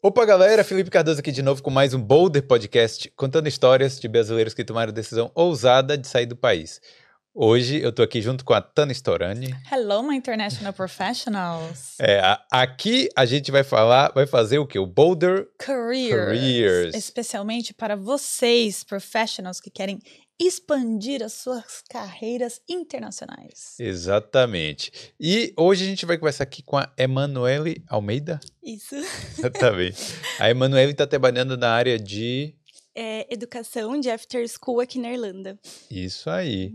Opa, galera, Felipe Cardoso aqui de novo com mais um Boulder Podcast, contando histórias de brasileiros que tomaram a decisão ousada de sair do país. Hoje eu tô aqui junto com a Tana Storani. Hello, my international professionals. É, a- aqui a gente vai falar, vai fazer o quê? O Boulder Careers. Careers. Especialmente para vocês, professionals, que querem expandir as suas carreiras internacionais. Exatamente. E hoje a gente vai conversar aqui com a Emanuele Almeida. Isso. Exatamente. a Emanuele está trabalhando na área de. É educação de after school aqui na Irlanda. Isso aí.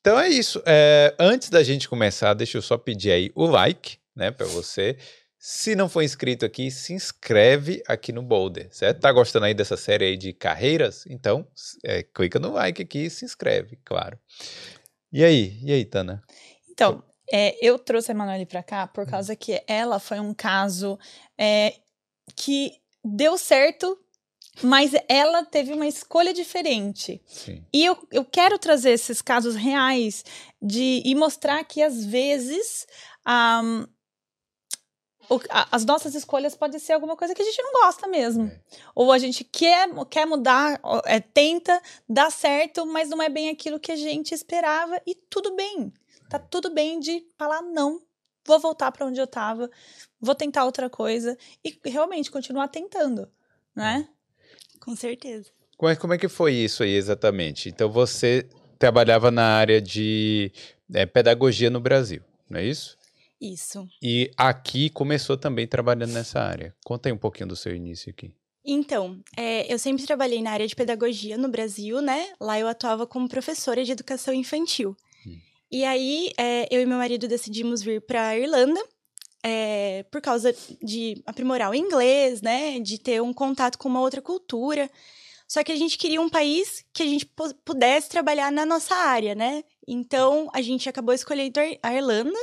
Então é isso. É, antes da gente começar, deixa eu só pedir aí o like, né, para você. Se não for inscrito aqui, se inscreve aqui no Boulder, certo? Tá gostando aí dessa série aí de carreiras? Então, é, clica no like aqui e se inscreve, claro. E aí? E aí, Tana? Então, é, eu trouxe a Emanuele para cá por causa que ela foi um caso é, que deu certo, mas ela teve uma escolha diferente. Sim. E eu, eu quero trazer esses casos reais de, e mostrar que, às vezes, ahm, o- a- as nossas escolhas podem ser alguma coisa que a gente não gosta mesmo. É. Ou a gente quer, quer mudar, é, tenta, dá certo, mas não é bem aquilo que a gente esperava. E tudo bem. Tá tudo bem de falar, não, vou voltar para onde eu tava, vou tentar outra coisa. E realmente continuar tentando, né? Com certeza. Como é, como é que foi isso aí exatamente? Então você trabalhava na área de é, pedagogia no Brasil, não é isso? Isso. E aqui começou também trabalhando nessa área. Conta aí um pouquinho do seu início aqui. Então, é, eu sempre trabalhei na área de pedagogia no Brasil, né? Lá eu atuava como professora de educação infantil. Hum. E aí, é, eu e meu marido decidimos vir para Irlanda é, por causa de aprimorar o inglês, né? De ter um contato com uma outra cultura. Só que a gente queria um país que a gente pu- pudesse trabalhar na nossa área, né? Então, a gente acabou escolhendo a Ir- a Irlanda,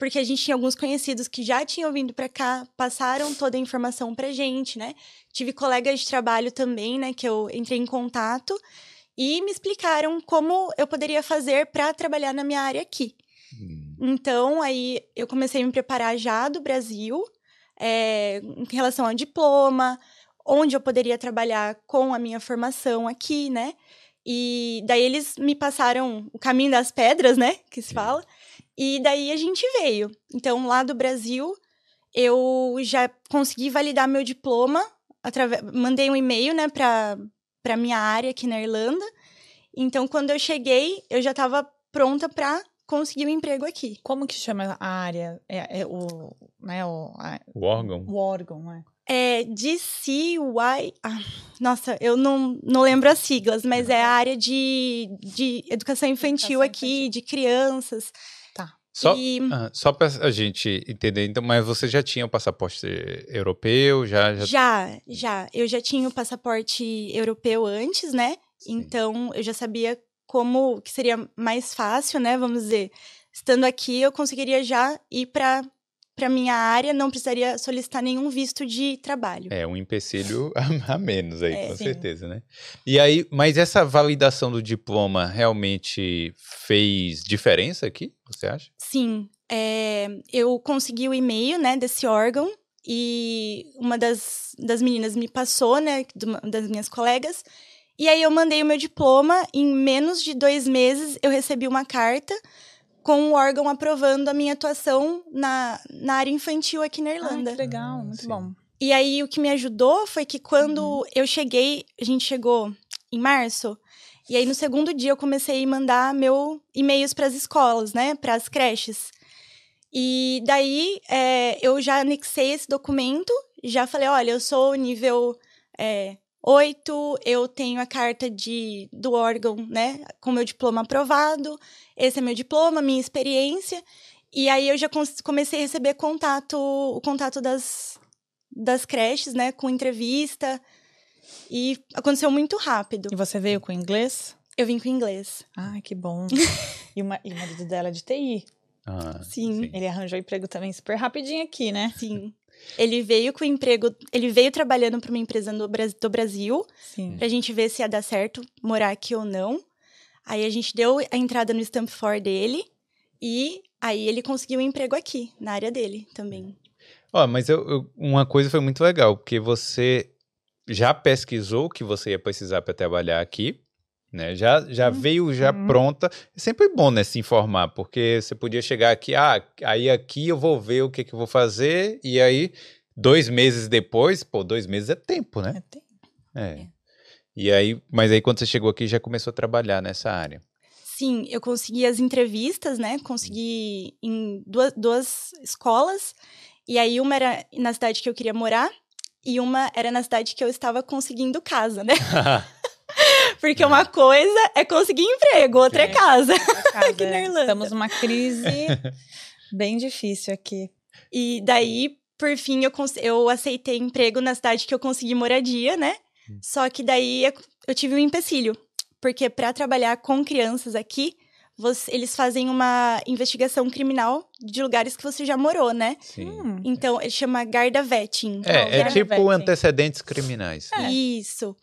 porque a gente tinha alguns conhecidos que já tinham vindo para cá, passaram toda a informação pra gente, né? Tive colegas de trabalho também, né, que eu entrei em contato e me explicaram como eu poderia fazer para trabalhar na minha área aqui. Hum, Então, aí eu comecei a me preparar já do Brasil, é, em relação ao diploma, onde eu poderia trabalhar com a minha formação aqui, né? E daí eles me passaram o caminho das pedras, né? Que se fala. E daí a gente veio. Então, lá do Brasil, eu já consegui validar meu diploma. Atrave... Mandei um e-mail, né, pra, pra minha área aqui na Irlanda. Então, quando eu cheguei, eu já estava pronta para conseguir um emprego aqui. Como que chama a área? É, é o, né, o, a- O órgão? o órgão, né? É DCY. Ah, nossa, eu não, não lembro as siglas, mas é a área de, de educação infantil Educação aqui, infantil. de crianças. Só, E ah, só para a gente entender, então, mas você já tinha o passaporte europeu? Já, já... já, já. Eu já tinha o passaporte europeu antes, né? Sim. Então eu já sabia como que seria mais fácil, né? Vamos dizer, estando aqui, eu conseguiria já ir para para minha área, não precisaria solicitar nenhum visto de trabalho. É um empecilho a, menos aí, É, com sim. certeza, né? E aí, mas essa validação do diploma realmente fez diferença aqui, você acha? Sim, é, eu consegui o e-mail, né, desse órgão e uma das, das meninas me passou, né, das minhas colegas, e aí eu mandei o meu diploma, em menos de dois meses eu recebi uma carta com o órgão aprovando a minha atuação na, na área infantil aqui na Ah, Irlanda. que legal, muito sim. bom. E aí o que me ajudou foi que quando eu cheguei, a gente chegou em março, e aí no segundo dia eu comecei a mandar meu e-mails para as escolas, né, para as creches. E daí é, eu já anexei esse documento, já falei, olha, eu sou nível é, 8, eu tenho a carta de, do órgão, né, com meu diploma aprovado, esse é meu diploma, minha experiência. E aí eu já comecei a receber contato, o contato das, das creches, né, com entrevista. E aconteceu muito rápido. E você veio com inglês? Eu vim com inglês. Ah, que bom. e, o ma- e o marido dela é de TI. Ah, Sim. Ele arranjou emprego também super rapidinho aqui, né? Sim. Ele veio com emprego, ele veio trabalhando para uma empresa no, Bras- do Brasil, Sim. pra gente ver se ia dar certo morar aqui ou não. Aí a gente deu a entrada no Stamp for dele e aí ele conseguiu um emprego aqui, na área dele também. Ó, mas eu- eu- uma coisa foi muito legal, porque você já pesquisou o que você ia precisar para trabalhar aqui, né? Já, já veio já Uhum. pronta. É sempre bom, né, se informar, porque você podia chegar aqui, ah, aí aqui eu vou ver o que, que eu vou fazer, e aí dois meses depois, pô, dois meses é tempo, né? É, tem- É. E aí, mas aí quando você chegou aqui já começou a trabalhar nessa área. Sim, eu consegui as entrevistas, né? Consegui em duas, duas escolas. E aí, uma era na cidade que eu queria morar. E uma era na cidade que eu estava conseguindo casa, né? Porque uma coisa é conseguir emprego, outra é casa. casa, Aqui na é. Irlanda. Estamos numa crise bem difícil aqui. E daí, por fim, eu, eu aceitei emprego na cidade que eu consegui moradia, né? Só que daí eu- eu tive um empecilho. Porque para trabalhar com crianças aqui, você- eles fazem uma investigação criminal de lugares que você já morou, né? Sim. Hum, Então, ele chama Garda Vetting. É, é tipo antecedentes criminais. É. Isso.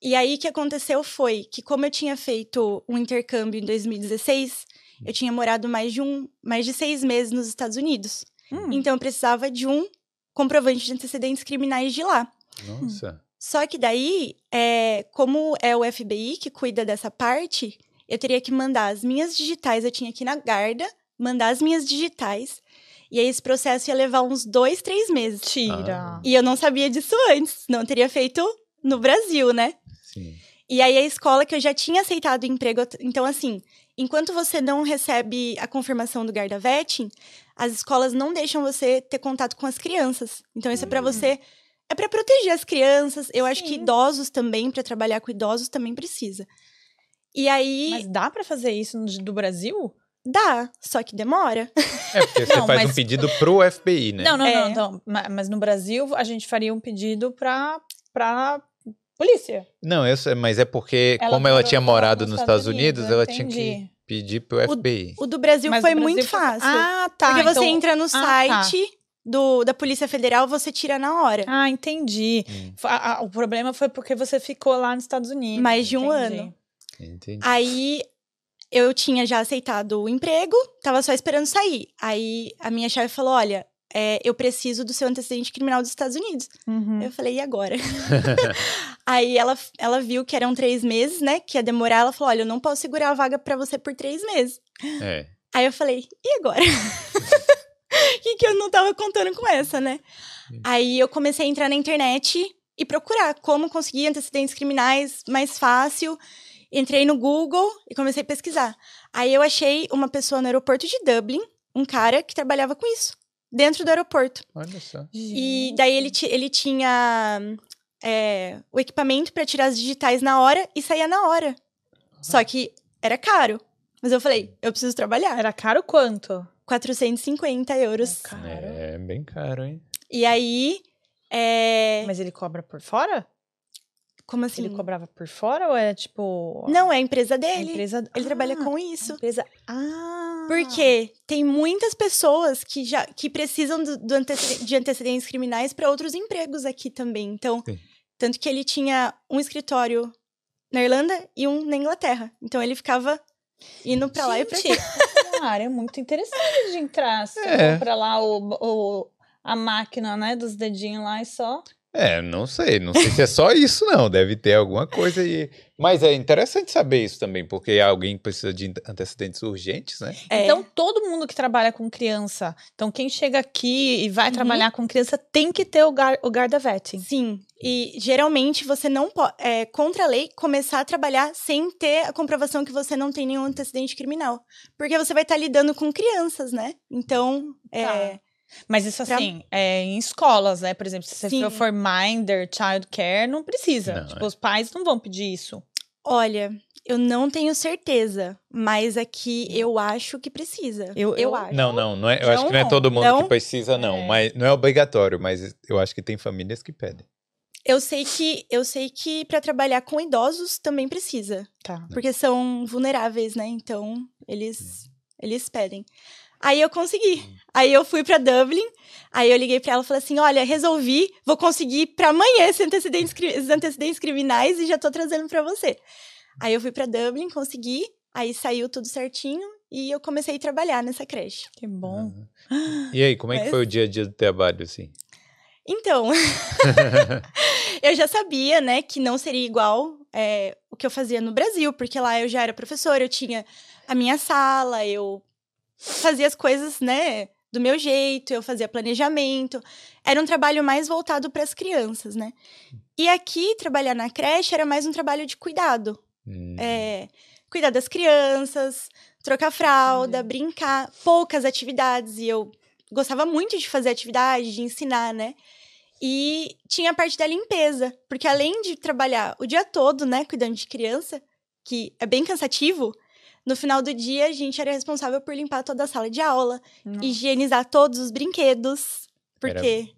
E aí, o que aconteceu foi que, como eu tinha feito um intercâmbio em 2016, eu tinha morado mais de, um, mais de seis meses nos Estados Unidos. hum. Então, eu precisava de um comprovante de antecedentes criminais de lá. Nossa. Só que daí, é, como é o FBI que cuida dessa parte, eu teria que mandar as minhas digitais. Eu tinha aqui na Garda, mandar as minhas digitais. E aí, esse processo ia levar uns dois, três meses. Tira. Ah. E eu não sabia disso antes. Não teria feito no Brasil, né? Sim. E aí, a escola que eu já tinha aceitado o emprego. Então, assim, enquanto você não recebe a confirmação do Garda Vetting, as escolas não deixam você ter contato com as crianças. Então, isso é pra você. É pra proteger as crianças. Eu acho que Sim. idosos também, pra trabalhar com idosos, também precisa. E aí, Mas dá pra fazer isso no- do Brasil? dá, só que demora. É porque você Não, faz mas- um pedido pro FBI, né? Não, não, É. não, não. Ma- Mas no Brasil a gente faria um pedido pra, pra polícia. Não, sei, mas é porque, como ela tinha morado nos Estados Unidos, eu ela tinha entendi. que pedir pro FBI. O do Brasil Mas foi Brasil muito foi- fácil. Ah, tá. porque você então- entra no tá. site do, da Polícia Federal, você tira na hora. Ah, entendi. Hum. Fa- a- o problema foi porque você ficou lá nos Estados Unidos. Mais de um entendi. ano. Entendi. Aí eu tinha já aceitado o emprego, tava só esperando sair. Aí a minha chefe falou: olha, é, eu preciso do seu antecedente criminal dos Estados Unidos. Uhum. Eu falei, e agora? Aí ela, ela viu que eram três meses, né? Que ia demorar. Ela falou: olha, eu não posso segurar a vaga pra você por três meses. É. Aí eu falei, e agora? que, que eu não tava contando com essa, né? Aí eu comecei a entrar na internet e procurar como conseguir antecedentes criminais mais fácil. Entrei no Google e comecei a pesquisar. Aí eu achei uma pessoa no aeroporto de Dublin, um cara que trabalhava com isso, dentro do aeroporto. Olha só. E daí ele, ele tinha é, o equipamento para tirar as digitais na hora e saía na hora. Só que era caro. Mas eu falei, eu preciso trabalhar. Era caro quanto? 450 euros. Caro. É bem caro, hein? E aí, é... Mas ele cobra por fora? Como assim? Ele cobrava por fora ou é tipo. Não, é a empresa a dele. empresa. Ele trabalha Ah, com a isso. Empresa. Ah! Porque tem muitas pessoas que já que precisam do, do de antecedentes criminais para outros empregos aqui também. Então, Sim. tanto que ele tinha um escritório na Irlanda e um na Inglaterra. Então ele ficava indo pra lá e pra cá. É uma área muito interessante de entrar. Você É. compra lá o, o- a máquina, né, dos dedinhos lá e só. É, não sei. Não sei se é só isso, não. Deve ter alguma coisa aí. Mas é interessante saber isso também, porque alguém precisa de antecedentes urgentes, né? É. Então, todo mundo que trabalha com criança, então quem chega aqui e vai Uhum. trabalhar com criança tem que ter o, gar, o Garda Vetting. Sim. E geralmente você não pode, é, contra a lei, começar a trabalhar sem ter a comprovação que você não tem nenhum antecedente criminal. Porque você vai estar lidando com crianças, né? Então, é, Tá. Mas isso Pra- assim, é em escolas, né? Por exemplo, se você Sim. for Minder, Child Care, não precisa. Não, tipo, é. os pais não vão pedir isso. olha, eu não tenho certeza, mas aqui eu acho que precisa. Eu- eu- acho. Não, não, não é, eu acho que não é todo mundo Não? que precisa, não. É. Mas não é obrigatório, mas eu acho que tem famílias que pedem. Eu sei que eu sei que para trabalhar com idosos também precisa, Tá. porque são vulneráveis, né? Então, eles eles pedem. Aí eu consegui. Aí eu fui pra Dublin. Aí eu liguei pra ela e falei assim: "Olha, resolvi, vou conseguir pra amanhã esses antecedentes, esses antecedentes criminais e já tô trazendo pra você". Aí eu fui pra Dublin, consegui. Aí saiu tudo certinho e eu comecei a trabalhar nessa creche. Que bom. E aí, como é que Mas- foi o dia a dia do trabalho, assim? Então, eu já sabia, né, que não seria igual é, o que eu fazia no Brasil, porque lá eu já era professora, eu tinha a minha sala, eu fazia as coisas, né, do meu jeito, eu fazia planejamento. Era um trabalho mais voltado para as crianças, né? E aqui, trabalhar na creche era mais um trabalho de cuidado. Hum, É, cuidar das crianças, trocar fralda, brincar, poucas atividades. E eu gostava muito de fazer atividade, de ensinar, né? E tinha a parte da limpeza, porque além de trabalhar o dia todo, né, cuidando de criança, que é bem cansativo, no final do dia a gente era responsável por limpar toda a sala de aula, Nossa. higienizar todos os brinquedos, porque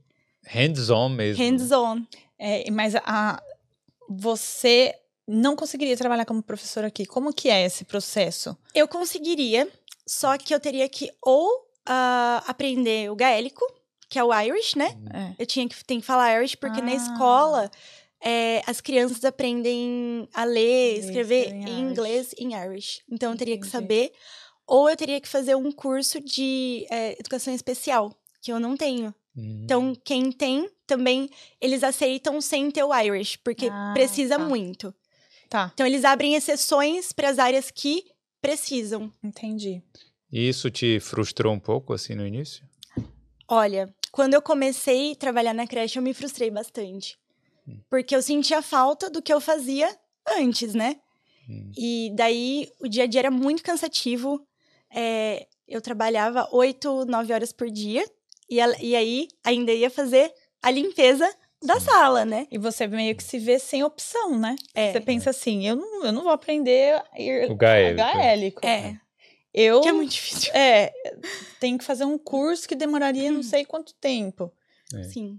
Hands-on mesmo. né? hands-on. É, mas a, você não conseguiria trabalhar como professora aqui. Como que é esse processo? Eu conseguiria, só que eu teria que ou ah, aprender o gaélico, que é o Irish, né? É. Eu tinha que, tem que falar Irish, porque na Ah. escola é, as crianças aprendem a ler, Ler, escrever em em inglês e em Irish. Então eu teria que saber, ou eu teria que fazer um curso de é, educação especial, que eu não tenho. Hum. Então, quem tem, também, eles aceitam sem ter o Irish, porque Ah, precisa tá. muito. Tá, Então, eles abrem exceções para as áreas que precisam. entendi. E isso te frustrou um pouco, assim, no início? Olha, quando eu comecei a trabalhar na creche, eu me frustrei bastante. Porque eu sentia falta do que eu fazia antes, né? Hum. E daí o dia a dia era muito cansativo. É, eu trabalhava oito, nove horas por dia. E, a- e aí ainda ia fazer a limpeza da sala, né? E você meio que se vê sem opção, né? É. Você pensa assim, eu não, eu não vou aprender a ir- O gaélico. gaélico. É, Eu que é muito difícil. é, tenho que fazer um curso que demoraria Hum. não sei quanto tempo. É. Sim.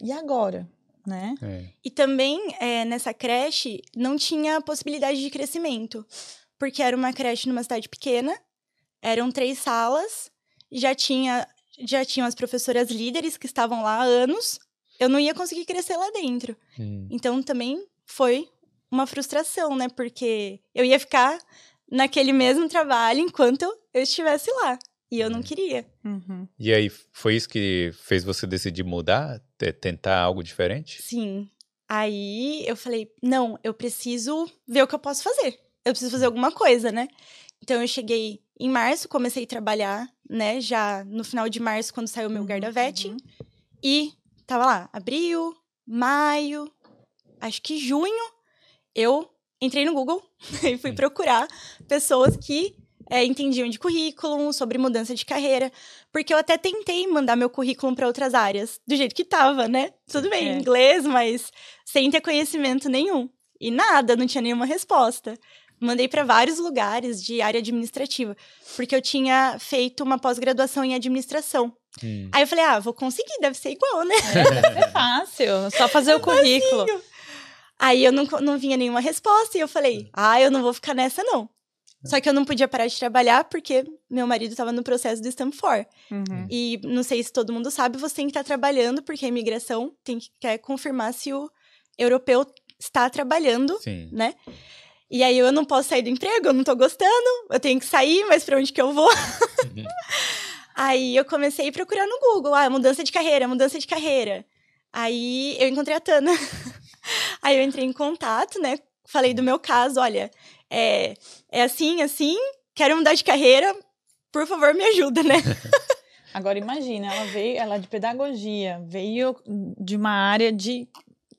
E agora, né? É. E também, é, nessa creche, não tinha possibilidade de crescimento. Porque era uma creche numa cidade pequena, eram três salas, já tinha já tinham as professoras líderes que estavam lá há anos. Eu não ia conseguir crescer lá dentro. Hum. Então também foi uma frustração, né? Porque eu ia ficar naquele mesmo trabalho enquanto eu estivesse lá. E eu não queria. Uhum. E aí, foi isso que fez você decidir mudar? Te- Tentar algo diferente? Sim. Aí eu falei, não, eu preciso ver o que eu posso fazer. Eu preciso fazer alguma coisa, né? Então eu cheguei em março, comecei a trabalhar, né? Já no final de março, quando saiu o meu Uhum, guarda-vete. uhum. E tava lá, abril, maio, acho que junho, eu entrei no Google e fui Hum. procurar pessoas que é, entendiam de currículo, sobre mudança de carreira, porque eu até tentei mandar meu currículo para outras áreas, do jeito que tava, né? Tudo bem, É. inglês, mas sem ter conhecimento nenhum. E nada, não tinha nenhuma resposta. Mandei para vários lugares de área administrativa, porque eu tinha feito uma pós-graduação em administração. Hum. Aí eu falei, ah, vou conseguir, deve ser igual, né? É fácil, só fazer o currículo. Aí eu não, não vinha nenhuma resposta e eu falei, ah, eu não vou ficar nessa, não. Só que eu não podia parar de trabalhar porque meu marido estava no processo do Stamp 4. Uhum. E não sei se todo mundo sabe, você tem que estar trabalhando, porque a imigração tem que quer confirmar se o europeu está trabalhando, Sim. né? E aí eu não posso sair do emprego, eu não tô gostando, eu tenho que sair, mas pra onde que eu vou? Uhum. Aí eu comecei a procurar no Google, ah, mudança de carreira, mudança de carreira. Aí eu encontrei a Tana. Aí eu entrei em contato, né? Falei do meu caso, olha, é, é assim, assim, quero mudar de carreira, por favor, me ajuda, né? Agora imagina, ela veio, ela é de pedagogia, veio de uma área de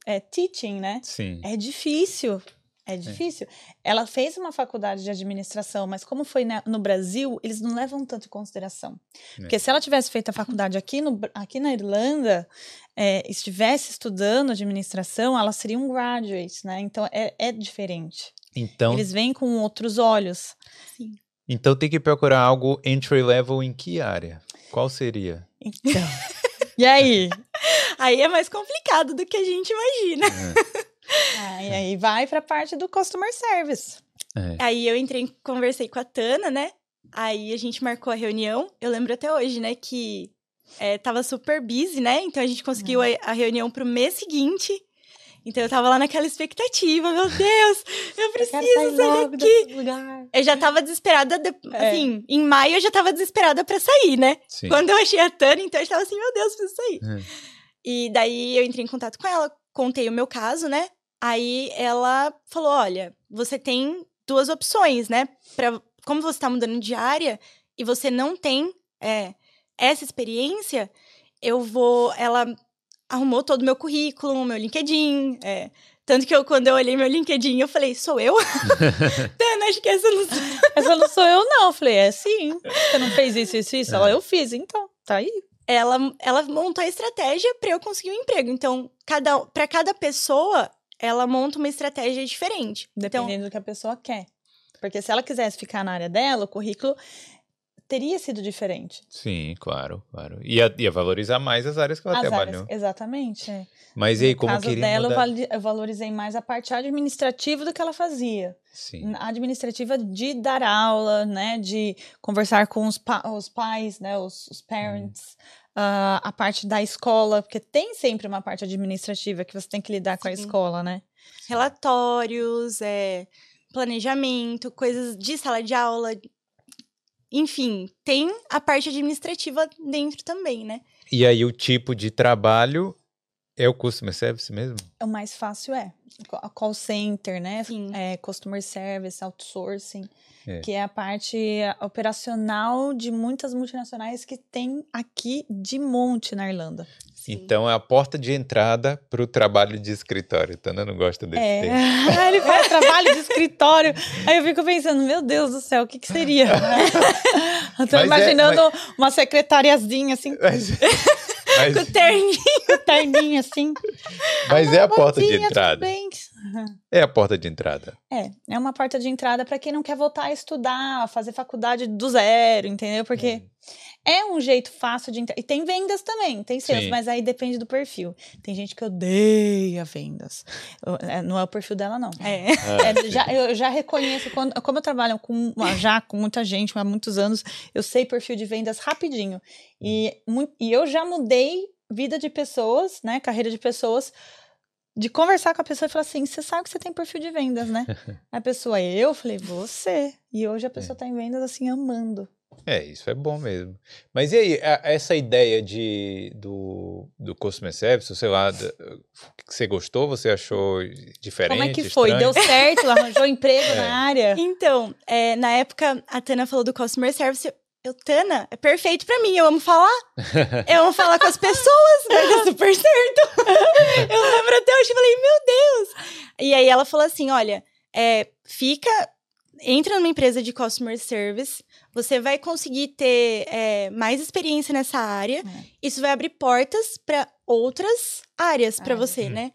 é, teaching, né? Sim. É difícil. É difícil. Ela fez uma faculdade de administração, mas como foi na- no Brasil, eles não levam tanto em consideração. É. Porque se ela tivesse feito a faculdade aqui, no, aqui na Irlanda, é, estivesse estudando administração, ela seria um graduate, né? Então é, é diferente. Então, Eles vêm com outros olhos. então tem que procurar algo entry level em que área? Qual seria? Então. e aí? Aí é mais complicado do que a gente imagina. Ah, e aí vai para a parte do customer service. É. Aí eu entrei, conversei com a Tana, né? Aí a gente marcou a reunião. Eu lembro até hoje, né, que é, tava super busy, né? Então a gente conseguiu a, a reunião pro mês seguinte. Então eu tava lá naquela expectativa, meu Deus, eu preciso Quero sair daqui. Eu já tava desesperada, de- É. assim, em maio eu já tava desesperada pra sair, né? Sim. Quando eu achei a Tânia, então eu tava assim, meu Deus, preciso sair. Hum. E daí eu entrei em contato com ela, contei o meu caso, né? Aí ela falou: olha, você tem duas opções, né? Pra, como você tá mudando de área e você não tem é, essa experiência, eu vou. Ela arrumou todo o meu currículo, o meu LinkedIn. é. tanto que eu, quando eu olhei meu LinkedIn, eu falei, sou eu? Tana, acho que essa não sou. Essa não sou eu, não. Eu falei, é sim. Você não fez isso, isso, isso? Ela, eu fiz, então, tá aí. ela, ela montou a estratégia para eu conseguir um emprego. Então, cada para cada pessoa, ela monta uma estratégia diferente. Então, Dependendo do que a pessoa quer. Porque se ela quisesse ficar na área dela, o currículo teria sido diferente. Sim, claro, claro. Ia, ia valorizar mais as áreas que ela As trabalhou. áreas, exatamente. é. Mas e aí, no como caso queria dela, eu mudar? eu valorizei mais a parte administrativa do que ela fazia. Sim. A administrativa de dar aula, né? De conversar com os, pa- os pais, né? Os, os parents. ah, a parte da escola, porque tem sempre uma parte administrativa que você tem que lidar com a Sim. escola, né? relatórios, é, planejamento, coisas de sala de aula. Enfim, tem a parte administrativa dentro também, né? E aí, o tipo de trabalho é o customer service mesmo? O mais fácil é a call center, né? Sim. É, customer service, outsourcing, É. que é a parte operacional de muitas multinacionais que tem aqui de monte na Irlanda. Sim. Então, é a porta de entrada para o trabalho de escritório. Tana não gosta desse É, termo. ele faz trabalho de escritório. Aí eu fico pensando, meu Deus do céu, o que que seria? eu tô Mas é- imaginando uma secretariazinha assim, Mas, mas- Com o terninho. terninho assim. mas é a porta de dia, tudo entrada. É a porta de entrada. É, é uma porta de entrada para quem não quer voltar a estudar, fazer faculdade do zero, entendeu? Porque é um jeito fácil de entrar. E tem vendas também, tem sales, Sim. mas aí depende do perfil. Tem gente que odeia vendas. É, Não é o perfil dela, não. É. É, já, eu já reconheço, quando, como eu trabalho com, já com muita gente há muitos anos, eu sei perfil de vendas rapidinho. E, e eu já mudei vida de pessoas, né? Carreira de pessoas, de conversar com a pessoa e falar assim: você sabe que você tem perfil de vendas, né? a pessoa, eu falei, você. E hoje a pessoa tá em vendas assim, amando. É, isso é bom mesmo. Mas e aí, a- essa ideia de, do, do customer service, sei lá, da- que você gostou? Você achou diferente? Como é que foi? estranho? Deu certo? Arranjou emprego É. na área? Então, é, na época, a Tana falou do customer service. Eu, Tana, é perfeito pra mim. Eu amo falar. Eu amo falar com as pessoas. Vai dar super certo. eu lembro até hoje. eu Falei, meu Deus. E aí ela falou assim: olha, é, fica. Entra numa empresa de customer service. Você vai conseguir ter é, mais experiência nessa área. É. Isso vai abrir portas para outras áreas para Áreas. você, né?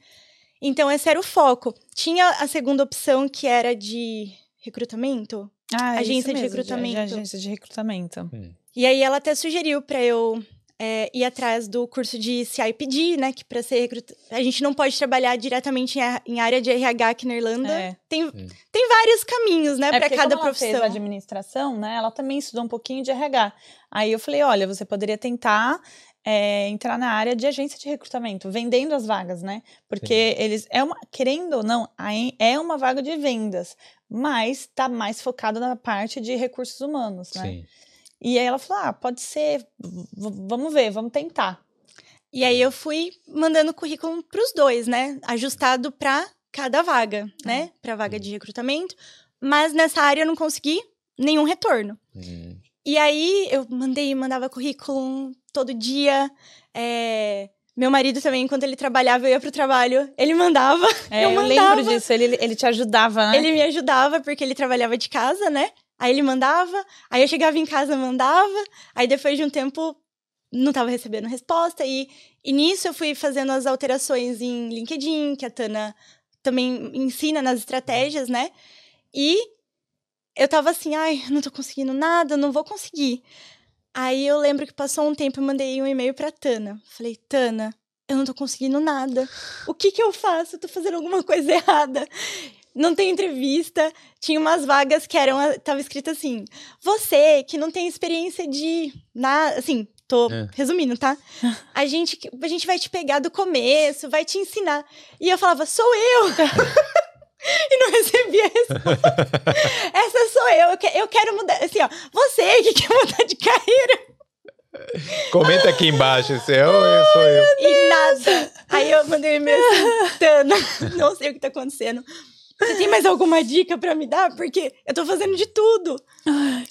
Então, esse era o foco. Tinha a segunda opção, que era de recrutamento. Ah, Agência isso de recrutamento. agência de recrutamento. E aí ela até sugeriu para eu é, ir atrás do curso de CIPD, né? Que para ser recruta... A gente não pode trabalhar diretamente em, a- em área de RH aqui na Irlanda. É. Tem, tem vários caminhos, né? É para cada como ela fez profissão. administração, né? Ela também estudou um pouquinho de RH. Aí eu falei, olha, você poderia tentar é, entrar na área de agência de recrutamento, vendendo as vagas, né? Porque eles é uma, querendo ou não, é uma vaga de vendas, mas tá mais focado na parte de recursos humanos, né? Sim. E aí ela falou, ah, pode ser, vamos ver, vamos tentar. E aí eu fui mandando currículo pros dois, né? Ajustado para cada vaga, né? Para vaga de recrutamento. Mas nessa área eu não consegui nenhum retorno. Hum. E aí eu mandei, mandava currículo todo dia. é, Meu marido também, enquanto ele trabalhava, eu ia pro trabalho, ele mandava. É, eu eu, mandava. lembro disso, ele, ele te ajudava, né? Ele me ajudava porque ele trabalhava de casa, né? Aí ele mandava, aí eu chegava em casa, mandava. Aí depois de um tempo não tava recebendo resposta e, e nisso eu fui fazendo as alterações em LinkedIn, que a Tana também ensina nas estratégias, né? E eu tava assim, ai, não tô conseguindo nada, não vou conseguir. Aí eu lembro que passou um tempo, eu mandei um e-mail pra Tana. Falei, Tana, eu não tô conseguindo nada. O que que eu faço? Eu tô fazendo alguma coisa errada. Não tem entrevista. Tinha umas vagas que eram, tava escrito assim: "Você que não tem experiência de nada, assim, tô É. resumindo, tá? A gente, a gente vai te pegar do começo, vai te ensinar. E eu falava, sou eu! e não recebia resposta. Essa sou eu, eu, que- eu quero mudar. Assim, ó, você que quer mudar de carreira. Comenta aqui embaixo se é ou eu sou eu. E nada. Aí eu mandei um e-mail assim, Tana, não sei o que tá acontecendo. Você tem mais alguma dica pra me dar? Porque eu tô fazendo de tudo.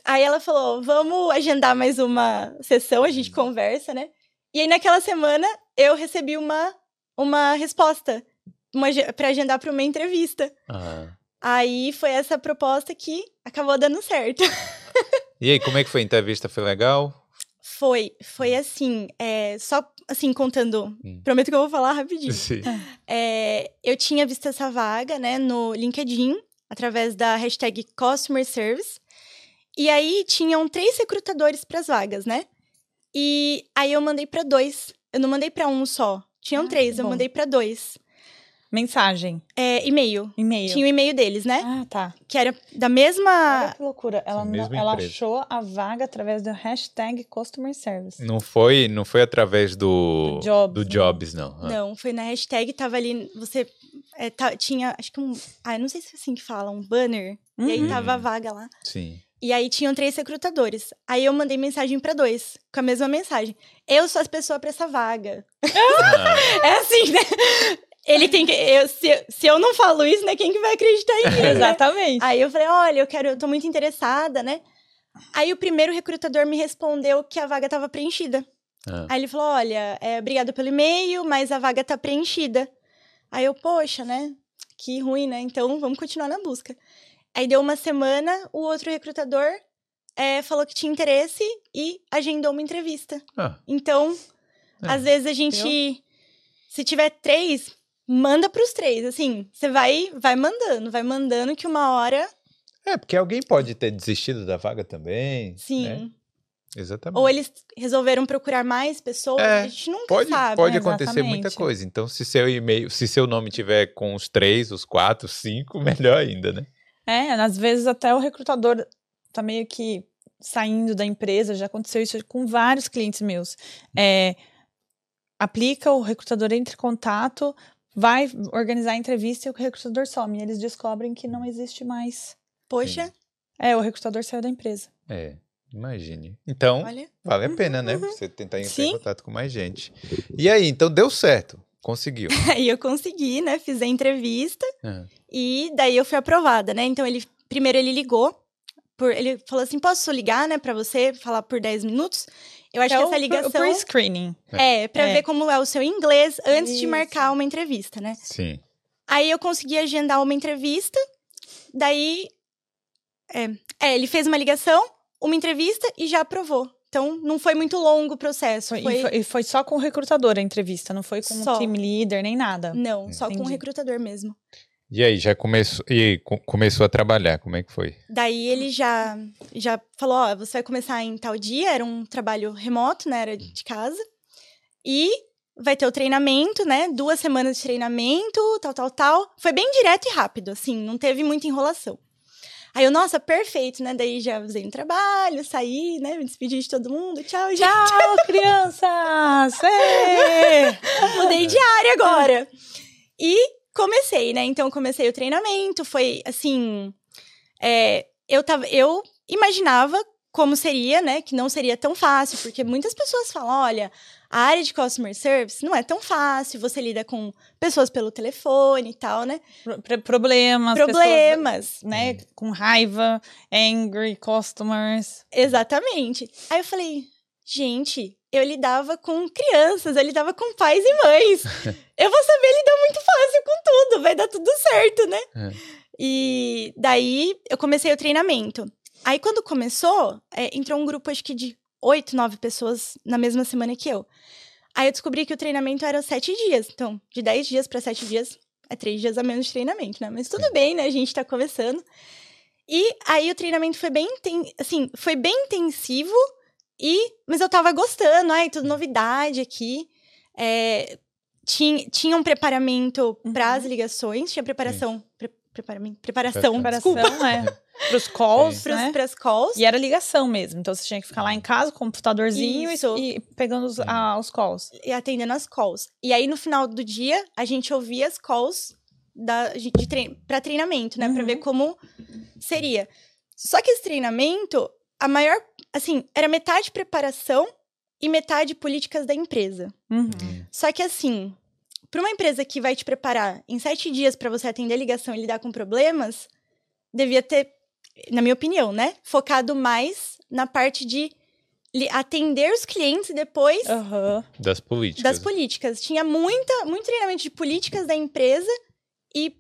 Aí ela falou: vamos agendar mais uma sessão, a gente conversa, né? E aí naquela semana eu recebi uma, uma resposta uma, pra agendar pra uma entrevista. Ah. Aí foi essa proposta que acabou dando certo. E aí, como é que foi? A entrevista foi legal? Foi, foi assim, é, só assim, contando. Hum. Prometo que eu vou falar rapidinho. Sim. É, eu tinha visto essa vaga, né, no LinkedIn, através da hashtag Customer Service. E aí tinham três recrutadores para as vagas, né? E aí eu mandei para dois. Eu não mandei para um só. Tinham Ah, três, eu mandei para dois. Mensagem, É, e-mail. e-mail. Tinha o e-mail deles, né? Ah, tá. Que era da Olha mesma. que loucura. Ela, não- ela achou a vaga através do hashtag Customer Service. Não foi, não foi através do Do Jobs, do não. Jobs, não. Ah. Não, foi na hashtag, tava ali. Você é, tá- tinha, acho que um. Ah, eu não sei se é assim que fala, um banner. E aí Uhum. tava a vaga lá. Sim. E aí tinham três recrutadores. Aí eu mandei mensagem pra dois, com a mesma mensagem. Eu sou a pessoa pra essa vaga. Ah, É assim, né? Ele tem que. eu- se, se eu não falo isso, né? Quem que vai acreditar em mim? né? Exatamente. Aí eu falei, olha, eu quero, eu tô muito interessada, né? Aí o primeiro recrutador me respondeu que a vaga tava preenchida. ah. Aí ele falou: olha, é, obrigado pelo e-mail, mas a vaga tá preenchida. Aí eu, poxa, né? Que ruim, né? Então vamos continuar na busca. Aí deu uma semana, o outro recrutador é, falou que tinha interesse e agendou uma entrevista. Ah, Então, É. às vezes a gente, se tiver três, manda pros três. Assim, você vai, vai mandando, vai mandando que uma hora, É, porque alguém pode ter desistido da vaga também. sim. né? Exatamente. Ou eles resolveram procurar mais pessoas, É, a gente nunca Pode, sabe. pode né? acontecer muita Exatamente. coisa. Então, se seu e-mail, se seu nome tiver com os três, os quatro, os cinco, melhor ainda, né? É, às vezes até o recrutador tá meio que saindo da empresa, já aconteceu isso com vários clientes meus. É, aplica, o recrutador entra em contato, vai organizar a entrevista e o recrutador some. E eles descobrem que não existe mais. Poxa, É, o recrutador saiu da empresa. É, imagine. Então, olha. vale a pena, né? Você tentar entrar em Sim. contato com mais gente. E aí, então deu certo. Conseguiu. Aí eu consegui, né? Fiz a entrevista Ah, e daí eu fui aprovada, né? Então ele primeiro ele ligou, por, ele falou assim: "Posso ligar, né, para você falar por 10 minutos?" Eu acho é que essa ligação pre- pre-screening. é para É. ver como é o seu inglês antes de Isso. marcar uma entrevista, né? sim. Aí eu consegui agendar uma entrevista. Daí é, é, ele fez uma ligação, uma entrevista e já aprovou. Então não foi muito longo o processo, Foi- E, foi, e foi só com o recrutador a entrevista, não foi com o team leader nem nada. não, só com o Entendi. recrutador mesmo. E aí, já começou, e começou a trabalhar, como é que foi? Daí ele já, já falou, ó, você vai começar em tal dia, era um trabalho remoto, né, era de casa. E vai ter o treinamento, né, duas semanas de treinamento, tal, tal, tal. Foi bem direto e rápido, assim, não teve muita enrolação. Aí eu, nossa, perfeito, né, daí já usei no trabalho, saí, né, me despedi de todo mundo, tchau, gente. Tchau, crianças! Mudei de área agora. E comecei, né? Então comecei o treinamento, foi assim. é, eu tava. Eu imaginava como seria, né? Que não seria tão fácil, porque muitas pessoas falam: olha, a área de customer service não é tão fácil, você lida com pessoas pelo telefone e tal, né? Pro- pro- Problemas, Problemas. pessoas, né? Com raiva, angry customers. Exatamente. Aí eu falei, gente, eu lidava com crianças, eu lidava com pais e mães. eu vou saber lidar muito fácil com tudo, vai dar tudo certo, né? É. E daí eu comecei o treinamento. Aí quando começou, é, entrou um grupo acho que de oito, nove pessoas na mesma semana que eu. Aí eu descobri que o treinamento era sete dias. Então, de dez dias para sete dias, é três dias a menos de treinamento, né? Mas tudo bem, né? A gente tá começando. E aí o treinamento foi bem, assim, foi bem intensivo, e mas eu tava gostando, ai, tudo novidade aqui. É, tinha, tinha um preparamento para as ligações, tinha preparação preparamento, preparação, Preparação. desculpa, é. Pros calls, pros, né? pras calls. E era ligação mesmo. Então você tinha que ficar lá em casa, com o computadorzinho Isso. e, pegando os, ah, os calls. e atendendo as calls. E aí, no final do dia, a gente ouvia as calls da, de, de trein, para treinamento, né? Pra Uhum. ver como seria. Só que esse treinamento, a maior, assim, era metade preparação e metade políticas da empresa. Uhum. Só que assim, para uma empresa que vai te preparar em sete dias para você atender a ligação e lidar com problemas, devia ter, na minha opinião, né? Focado mais na parte de atender os clientes e depois Aham. Das políticas. das políticas. Tinha muita, muito treinamento de políticas da empresa e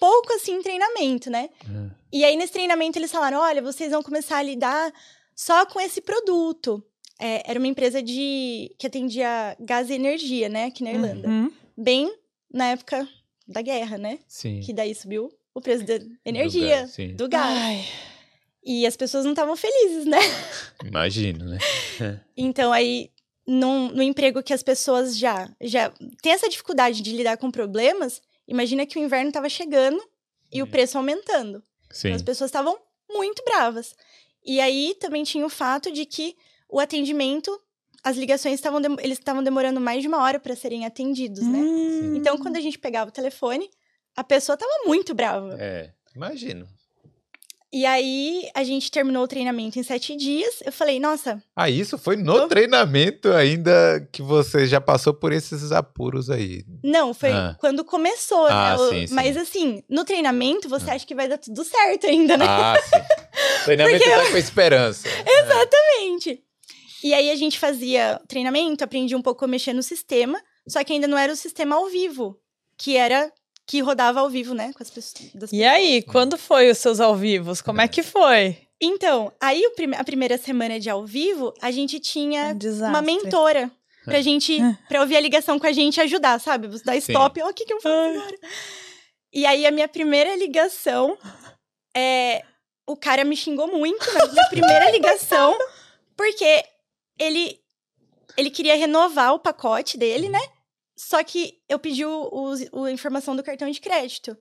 pouco assim treinamento, né? Hum. E aí nesse treinamento eles falaram: olha, vocês vão começar a lidar só com esse produto. É, era uma empresa de que atendia gás e energia, né, aqui na Irlanda. Uhum. Bem na época da guerra, né? Sim. Que daí subiu o preço da Do energia, gás, sim. do gás. Ai. E as pessoas não estavam felizes, né? Imagino, né? Então, aí, num, no emprego que as pessoas já, já têm essa dificuldade de lidar com problemas, imagina que o inverno estava chegando e o preço aumentando. Sim. As pessoas estavam muito bravas. E aí também tinha o fato de que o atendimento, as ligações estavam eles estavam demorando mais de uma hora para serem atendidos, né? Hum. Então, quando a gente pegava o telefone, a pessoa estava muito brava. É, imagino. E aí a gente terminou o treinamento em sete dias. Eu falei, nossa, Ah, isso foi no treinamento ainda que você já passou por esses apuros aí. Não, foi Ah. quando começou, Ah, né? Sim, sim. Mas assim, no treinamento você Ah. acha que vai dar tudo certo ainda, né? Ah, sim. Treinamento tá com esperança. Exatamente. E aí a gente fazia treinamento, aprendi um pouco a mexer no sistema, só que ainda não era o sistema ao vivo, que era que rodava ao vivo, né, com as pessoas. das E aí, quando foi os seus ao vivos? Como é que foi? Então, aí o prime- a primeira semana de ao vivo, a gente tinha Um desastre. uma mentora pra gente, pra ouvir a ligação com a gente e ajudar, sabe? Você dá stop, ó, o que que eu faço agora? E aí a minha primeira ligação, é, o cara me xingou muito na minha primeira ligação, porque ele, ele queria renovar o pacote dele, né? Só que eu pedi o, o- a informação do cartão de crédito.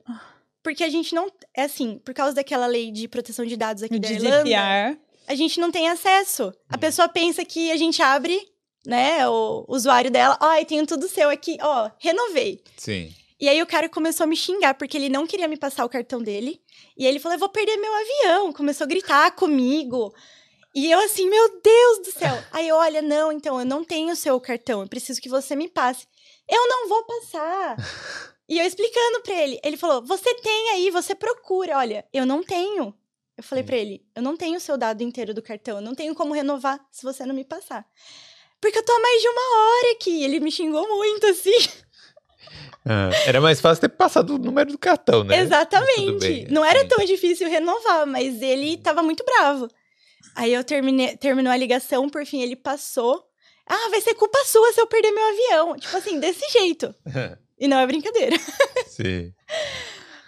Porque a gente não. É assim, por causa daquela lei de proteção de dados aqui O da Irlanda, GDPR. a gente não tem acesso. A Hum. pessoa pensa que a gente abre, né, o usuário dela, ó, eu tenho tudo seu aqui, ó, renovei. Sim. E aí o cara começou a me xingar, porque ele não queria me passar o cartão dele. E aí ele falou, eu vou perder meu avião. Começou a gritar comigo. E eu assim, meu Deus do céu. Aí, eu, olha, não, então, eu não tenho o seu cartão, eu preciso que você me passe. Eu não vou passar. e eu explicando pra ele. Ele falou, você tem aí, você procura. Olha, eu não tenho. Eu falei pra ele, eu não tenho o seu dado inteiro do cartão, eu não tenho como renovar se você não me passar. Porque eu tô há mais de uma hora aqui. Ele me xingou muito, assim. Ah, era mais fácil ter passado o número do cartão, né? Exatamente. bem, não era sim. tão difícil renovar, mas ele tava muito bravo. Aí eu terminei, terminou a ligação, por fim ele passou. Ah, vai ser culpa sua se eu perder meu avião. Tipo assim, desse jeito. E não é brincadeira. Sim.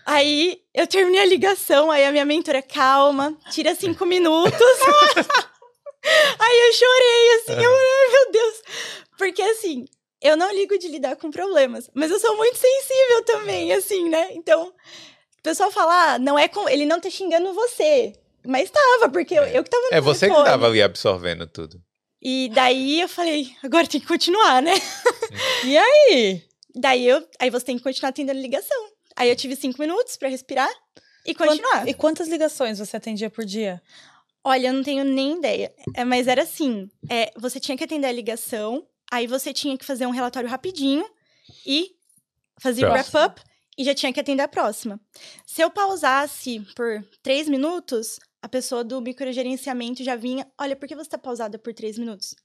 Aí eu terminei a ligação, aí a minha mentora, calma, tira cinco minutos. aí eu chorei, assim, eu, ai meu Deus. Porque assim, eu não ligo de lidar com problemas, mas eu sou muito sensível também, assim, né? Então, o pessoal fala, ah, não é com. Ele não tá xingando você. Mas tava, porque eu, eu que tava no É você que tava ali absorvendo tudo. E daí eu falei, agora tem que continuar, né? E aí? Daí eu. Aí você tem que continuar atendendo a ligação. Aí eu tive cinco minutos pra respirar e continuar. E quantas ligações você atendia por dia? Olha, eu não tenho nem ideia. É, mas era assim: é, você tinha que atender a ligação, aí você tinha que fazer um relatório rapidinho e fazer o wrap-up e já tinha que atender a próxima. Se eu pausasse por três minutos, a pessoa do microgerenciamento já vinha: olha, por que você tá pausada por três minutos?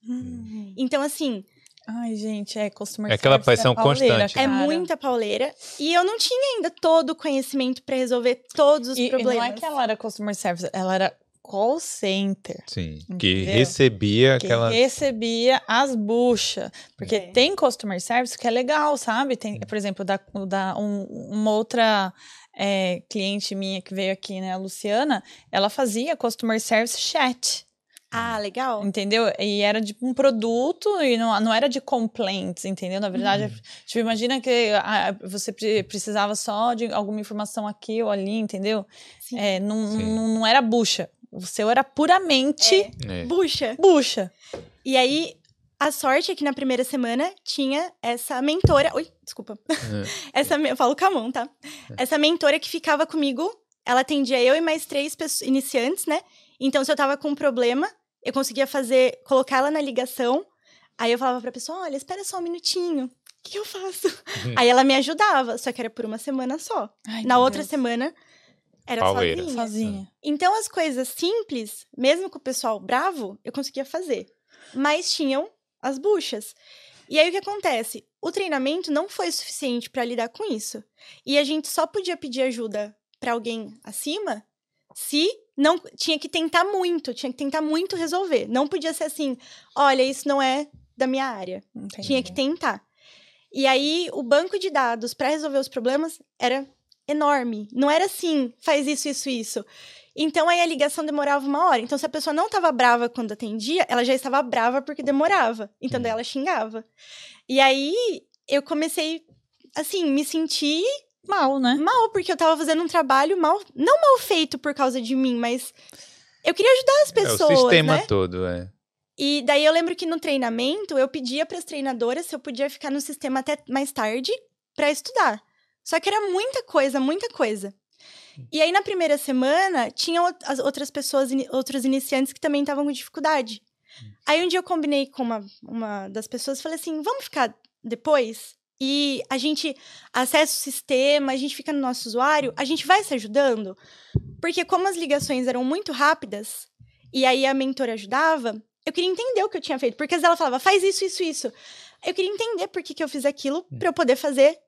Então, assim, Ai, gente, é customer É aquela pauleira, constante, é cara. muita pauleira. E eu não tinha ainda todo o conhecimento pra resolver todos os E, e problemas. não é que ela era customer service, ela era call center. Sim. Que Entendeu? recebia Que aquela. recebia as buchas. Porque É. tem customer service que é legal, sabe? Tem, por exemplo, da, da um- uma outra é, cliente minha que veio aqui, né, a Luciana, ela fazia customer service chat. Ah, legal. Entendeu? E era de um produto e não, não era de complaints, entendeu? Na verdade, Uhum. tipo, imagina que ah, você pre- precisava só de alguma informação aqui ou ali, entendeu? Sim. É, não, Sim. não, não era bucha. O seu era puramente É. Bucha. bucha. E aí, a sorte é que na primeira semana tinha essa mentora. Oi, desculpa. É. Essa, eu falo com a mão, tá? Essa mentora que ficava comigo, ela atendia eu e mais três pessoas, iniciantes, né? Então, se eu tava com um problema, eu conseguia fazer, colocar ela na ligação. Aí eu falava pra pessoa: olha, espera só um minutinho. O que eu faço? Uhum. Aí ela me ajudava, só que era por uma semana só. Ai, na outra Deus. semana, era sozinha. Sozinha. Então, as coisas simples, mesmo com o pessoal bravo, eu conseguia fazer. Mas tinham as buchas. E aí, o que acontece? O treinamento não foi suficiente para lidar com isso. E a gente só podia pedir ajuda para alguém acima se não tinha que tentar muito, tinha que tentar muito resolver. Não podia ser assim, olha, isso não é da minha área. Entendi. Tinha que tentar. E aí, o banco de dados para resolver os problemas era enorme. Não era assim, faz isso, isso, isso. Então, aí a ligação demorava uma hora. Então, se a pessoa não estava brava quando atendia, ela já estava brava porque demorava. Então, daí ela xingava. E aí, eu comecei, assim, me sentir Mal, né? mal, porque eu tava fazendo um trabalho mal, não mal feito por causa de mim, mas eu queria ajudar as É pessoas, o sistema né? todo, é. E daí eu lembro que no treinamento eu pedia para as treinadoras se eu podia ficar no sistema até mais tarde para estudar. Só que era muita coisa, muita coisa. E aí na primeira semana tinham as outras pessoas, outros iniciantes que também estavam com dificuldade. Aí um dia eu combinei com uma, uma das pessoas e falei assim: vamos ficar depois? E a gente acessa o sistema, a gente fica no nosso usuário, a gente vai se ajudando. Porque como as ligações eram muito rápidas, e aí a mentora ajudava, eu queria entender o que eu tinha feito. Porque às vezes ela falava, faz isso, isso, isso. Eu queria entender por que, que eu fiz aquilo pra eu poder fazer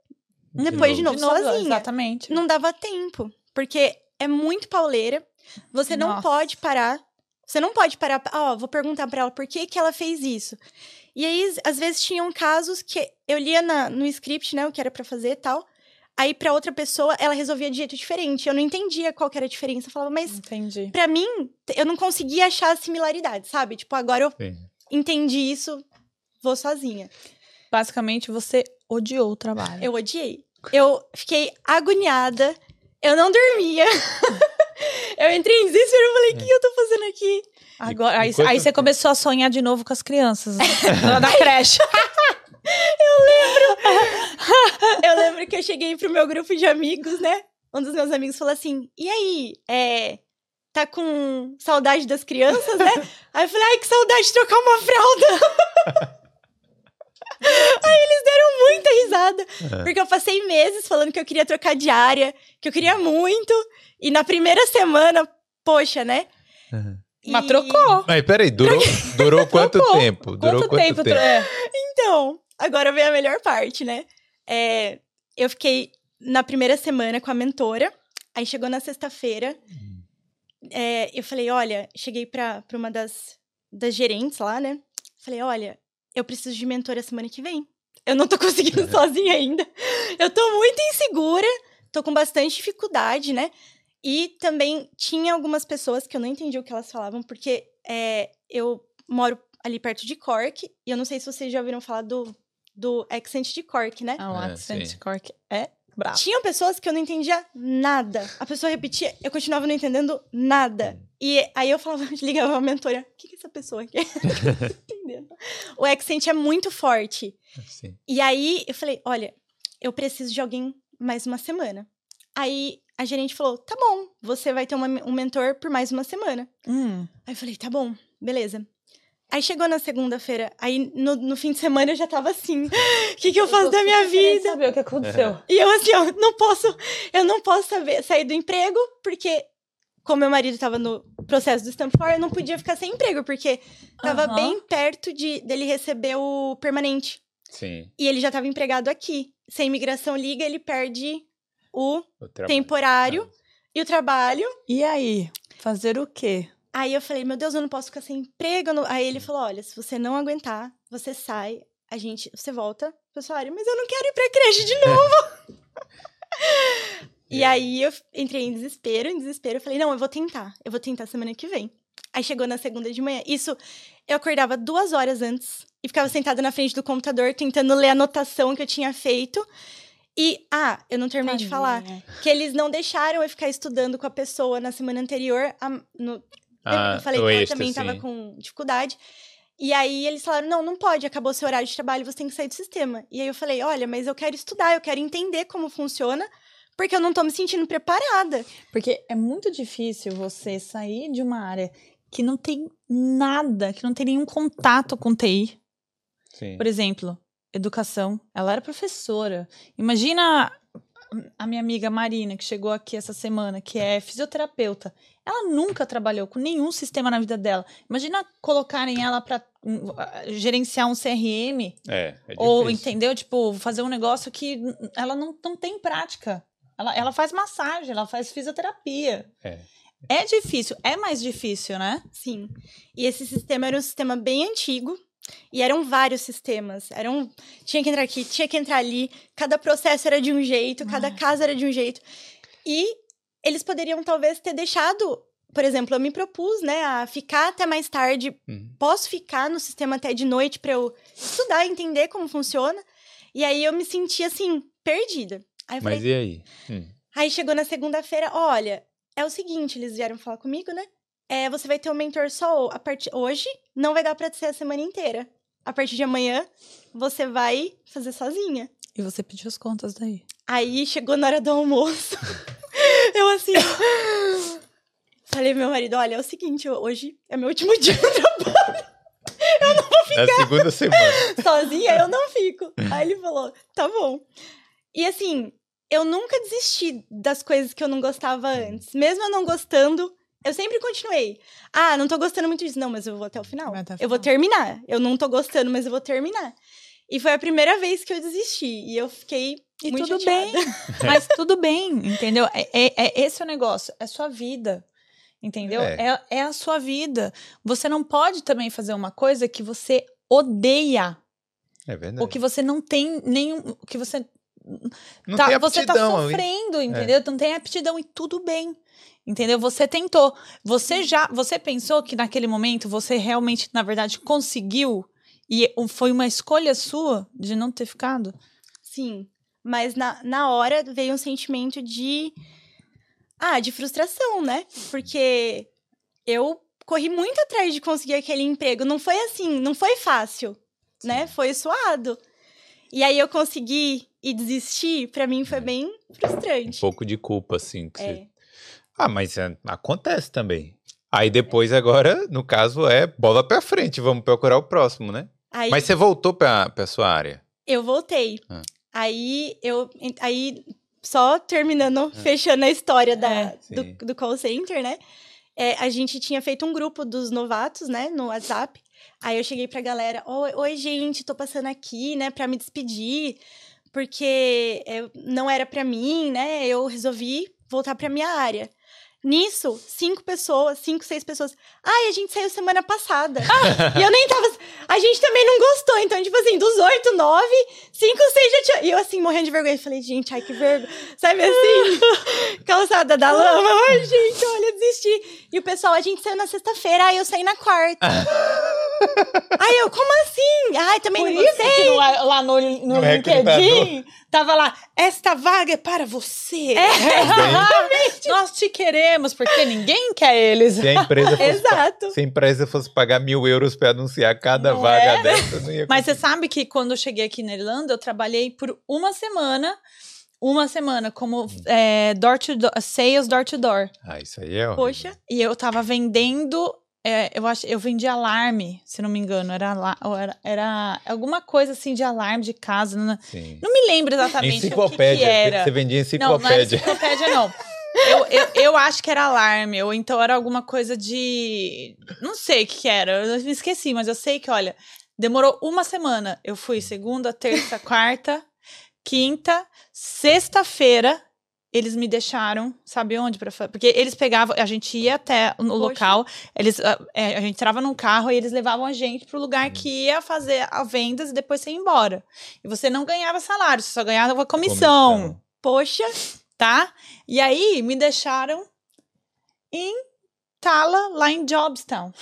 depois de novo, sozinha. Exatamente. Não dava tempo. Porque é muito pauleira. Você não Nossa. pode parar. Você não pode parar. Ó, vou perguntar pra ela por que, que ela fez isso. E aí, às vezes, tinham casos que eu lia na- no script, né, o que era pra fazer e tal. Aí, pra outra pessoa, ela resolvia de jeito diferente. Eu não entendia qual que era a diferença. Eu falava, mas Entendi. Pra mim, eu não conseguia achar a similaridade, sabe? Tipo, agora eu Sim. entendi isso, vou sozinha. Basicamente, você odiou o trabalho. Eu odiei. Eu fiquei agoniada, eu não dormia. eu entrei em desespero e falei, o que eu tô fazendo aqui? Agora, aí, aí você começou a sonhar de novo com as crianças né? na, creche. Eu lembro que eu cheguei pro meu grupo de amigos, né? Um dos meus amigos falou assim, e aí, é... Tá com saudade das crianças, né? Aí eu falei, ai, que saudade de trocar uma fralda. Aí eles deram muita risada. É. Porque eu passei meses falando que eu queria trocar de área, que eu queria muito. E na primeira semana, poxa, né? Uhum. Mas E- trocou. Mas peraí, durou, durou quanto Trocou. tempo? Durou Quanto, tempo? tro- é. Então, agora vem a melhor parte, né? É, eu fiquei na primeira semana com a mentora. Aí chegou na sexta-feira. é, eu falei, olha, cheguei pra, pra uma das, das gerentes lá, né? Falei, olha, eu preciso de mentora semana que vem. Eu não tô conseguindo sozinha ainda. Eu tô muito insegura, tô com bastante dificuldade, né? E também tinha algumas pessoas que eu não entendi o que elas falavam, porque é, eu moro ali perto de Cork, e eu não sei se vocês já ouviram falar do, do accent de Cork, né? Ah, o É, accent sim. cork é brabo. Tinham pessoas que eu não entendia nada. A pessoa repetia, eu continuava não entendendo nada. E aí eu falava, ligava pra mentora, o que, que essa pessoa quer? Entendendo. O accent é muito forte. Sim. E aí eu falei, olha, eu preciso de alguém mais uma semana. Aí a gerente falou, tá bom, você vai ter uma- um mentor por mais uma semana. Hum. Aí eu falei, tá bom, beleza. Aí chegou na segunda-feira, aí no, no fim de semana eu já tava assim, o que, que eu faço da minha vida? saber o que aconteceu. E eu assim, ó, não posso, eu não posso saber, sair do emprego, porque como meu marido tava no processo do Stamp For, eu não podia ficar sem emprego, porque tava Aham. bem perto de dele receber o permanente. Sim. E ele já tava empregado aqui. Se a imigração liga, ele perde o O temporário e o trabalho. E aí? Fazer o quê? Aí eu falei, meu Deus, eu não posso ficar sem emprego. Aí ele falou, olha, se você não aguentar, você sai, a gente, você volta pro salário. Mas eu não quero ir pra creche de novo. E É. aí eu entrei em desespero, em desespero. Eu falei, não, eu vou tentar. Eu vou tentar semana que vem. Aí chegou na segunda de manhã. Isso, eu acordava duas horas antes e ficava sentada na frente do computador tentando ler a anotação que eu tinha feito. E, ah, eu não terminei de falar. Que eles não deixaram eu ficar estudando com a pessoa na semana anterior. A, no, Ah, eu falei que ela também estava com dificuldade. E aí eles falaram: não, não pode, acabou seu horário de trabalho, você tem que sair do sistema. E aí eu falei: olha, mas eu quero estudar, eu quero entender como funciona, porque eu não tô me sentindo preparada. Porque é muito difícil você sair de uma área que não tem nada, que não tem nenhum contato com TI. Sim. Por exemplo, educação. Ela era professora. Imagina a minha amiga Marina, que chegou aqui essa semana, que é fisioterapeuta. Ela nunca trabalhou com nenhum sistema na vida dela. Imagina colocarem ela para gerenciar um CRM É, é ou entendeu? Tipo, fazer um negócio que ela não, não tem prática. Ela, ela faz massagem, ela faz fisioterapia. É. É difícil, é mais difícil, né? Sim. E esse sistema era um sistema bem antigo. E eram vários sistemas. Eram. Tinha que entrar aqui, tinha que entrar ali. Cada processo era de um jeito, cada Ah. caso era de um jeito. E eles poderiam talvez ter deixado. Por exemplo, eu me propus, né, a ficar até mais tarde. Uhum. Posso ficar no sistema até de noite para eu estudar, entender como funciona. E aí eu me senti assim, perdida. Aí eu falei, Mas e aí? Hum. Aí chegou na segunda-feira, olha, é o seguinte, eles vieram falar comigo, né? É, você vai ter um mentor só a partir hoje, não vai dar pra ser a semana inteira. A partir de amanhã, você vai fazer sozinha. E você pediu as contas daí. Aí chegou na hora do almoço. eu assim. Falei pro meu marido, olha, é o seguinte, hoje é meu último dia Na segunda semana. sozinha, eu não fico. Aí ele falou, tá bom. E assim, eu nunca desisti das coisas que eu não gostava antes. Mesmo eu não gostando, eu sempre continuei. Ah, não tô gostando muito disso. Não, mas eu vou até o final. Até o Eu vou final. terminar. Eu não tô gostando, mas eu vou terminar. E foi a primeira vez que eu desisti. E eu fiquei E muito tudo chateada. bem. Mas tudo bem, entendeu? É, é- é esse o negócio. É sua vida. Entendeu? É. É. É, a sua vida. Você não pode também fazer uma coisa que você odeia. É verdade. Ou que você não tem nenhum. Que você Não tá, tem você tá aptidão ali. sofrendo, entendeu? Não tem aptidão e tudo bem. Entendeu? Você tentou. Você já, você pensou que naquele momento você realmente, na verdade, conseguiu e foi uma escolha sua de não ter ficado? Sim. Mas na, na hora veio um sentimento de. Ah, de frustração, né? Porque eu corri muito atrás de conseguir aquele emprego. Não foi assim, não foi fácil, né? Foi suado. E aí eu consegui e desistir, pra mim foi bem Um frustrante. pouco de culpa, assim. que você- É. Ah, mas é, acontece também. Aí depois, agora, no caso, é bola pra frente. Vamos procurar o próximo, né? Aí Mas você voltou pra, pra sua área. eu voltei. Ah. Aí eu. Aí, só terminando, fechando a história da, É. do, do call center, né? É, a gente tinha feito um grupo dos novatos, né, no WhatsApp. Aí eu cheguei pra galera: Oi, oi gente, tô passando aqui, né, pra me despedir, porque eu- não era pra mim, né? Eu resolvi voltar pra minha área. Nisso, cinco pessoas, cinco, seis pessoas. Ai, a gente saiu semana passada. e eu nem tava. A gente também não gostou. Então, tipo assim, dos oito, nove, cinco, seis já tinha. E eu, assim, morrendo de vergonha. Falei, gente, ai, que vergonha. Sabe assim? Calçada da lama. Ai, gente, olha, desisti. E o pessoal, a gente saiu na sexta-feira. Ai, eu saí na quarta. ai, eu, como assim? Ai, também Por não isso gostei. que no- lá no, no, No LinkedIn tava lá, esta vaga é para você. Nós te queremos, porque ninguém quer eles. Se a empresa fosse, Exato. se a empresa fosse pagar mil euros pra anunciar cada Não vaga é? dessa, não ia Mas você sabe que quando eu cheguei aqui na Irlanda, eu trabalhei por uma semana, uma semana como é, door to door, sales door to door. Ah, isso aí é. Poxa. E eu tava vendendo, é, eu acho, eu vendi alarme, se não me engano, era, era, era alguma coisa assim de alarme de casa, não, não me lembro exatamente o que, Enciclopédia. que era. Você vendia Não, não era enciclopédia. enciclopédia, não. Eu, eu, eu acho que era alarme, ou então era alguma coisa de. Não sei o que, que era, eu me esqueci, mas eu sei que, olha, demorou uma semana. Eu fui segunda, terça, quarta, quinta, sexta-feira. Eles me deixaram, sabe onde? Pra, porque eles pegavam, a gente ia até o Poxa. local, eles, a, é, a gente entrava num carro e eles levavam a gente pro lugar que ia fazer as vendas e depois você ia embora. E você não ganhava salário, você só ganhava comissão Poxa. tá? E aí me deixaram em recrutá-la lá em Jobstown.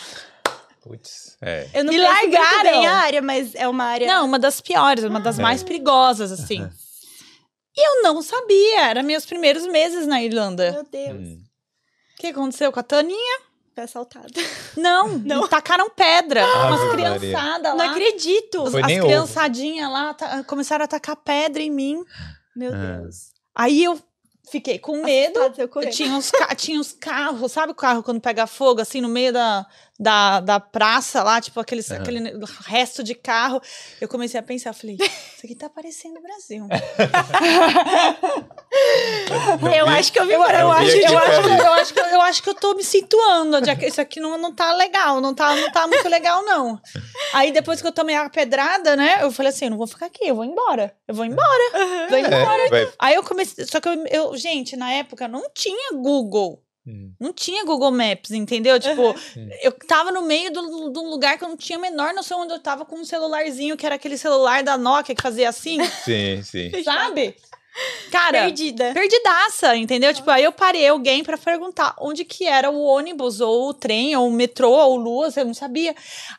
Putz, é. Eu não Me largaram. bem a área, mas é uma área... Não, uma das piores, uma das É. mais perigosas, assim. E eu não sabia, era meus primeiros meses na Irlanda. Meu Deus, Hum. O que aconteceu com a Taninha? foi assaltada. Não, Não. tacaram pedra. Ave umas criançadas Não lá. acredito. Foi As criançadinhas lá começaram a tacar pedra em mim. Meu Ah. Deus. Aí eu fiquei com medo. Assustada, eu tinha uns, ca- tinha uns carros, sabe o carro quando pega fogo, assim, no meio da, da, da praça lá, tipo aqueles, Aham. aquele resto de carro. Eu comecei a pensar, falei, isso aqui tá parecendo o Brasil. Eu acho que eu vi Eu, eu, vi acho, eu, acho, eu, acho que, eu acho que eu tô me situando. é Isso aqui não, não tá legal, não tá, não tá muito legal, não. Aí depois que eu tomei a pedrada, né? Eu falei assim: eu não vou ficar aqui, eu vou embora. Eu vou embora. Vou embora. É, Aí eu comecei. Só que eu, eu- gente, na época não tinha Google. Hum. Não tinha Google Maps, entendeu? Tipo, Hum. eu tava no meio do- de um lugar que eu não tinha a menor noção onde eu tava com um celularzinho, que era aquele celular da Nokia que fazia assim, Sim, sim. sabe? Cara, Perdida. perdidaça, entendeu? Tipo, aí eu parei alguém pra perguntar onde que era o ônibus, ou o trem, ou o metrô, ou o Luas, eu não sabia.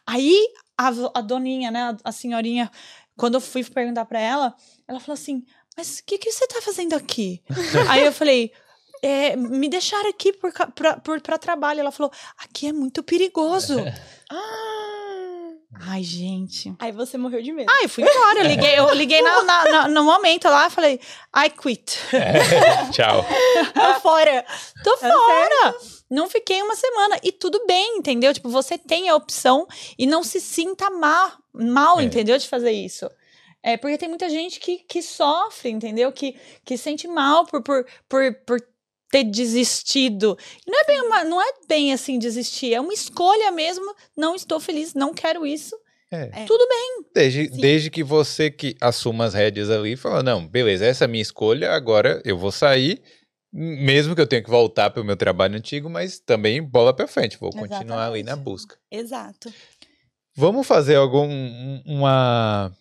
Aí a, a doninha, né, a, a senhorinha, quando eu fui perguntar pra ela, ela falou assim: Mas o que, que você tá fazendo aqui? aí eu falei. "É, me deixaram aqui pra trabalho. Ela falou: aqui é muito perigoso. Ah. Ai, gente. Aí você morreu de medo. Ai, eu fui embora. Eu liguei, eu liguei na- na- na- no momento lá e falei: I quit. Tchau. Tô fora. Tô fora. Não fiquei uma semana. E tudo bem, entendeu? Tipo, você tem a opção e não se sinta mal, mal É. entendeu? De fazer isso. É porque tem muita gente que, que sofre, entendeu? Que, que sente mal por, por, por, por ter desistido. Não é, bem uma, não é bem assim desistir, é uma escolha mesmo. Não estou feliz, não quero isso. É. É. Tudo bem. Desde, Sim. desde que você que assuma as rédeas ali e fala, não, beleza, essa é a minha escolha, agora eu vou sair, mesmo que eu tenha que voltar para o meu trabalho antigo, mas também bola para frente, vou continuar ali na Exatamente. busca. Exato. Vamos fazer algum um- uma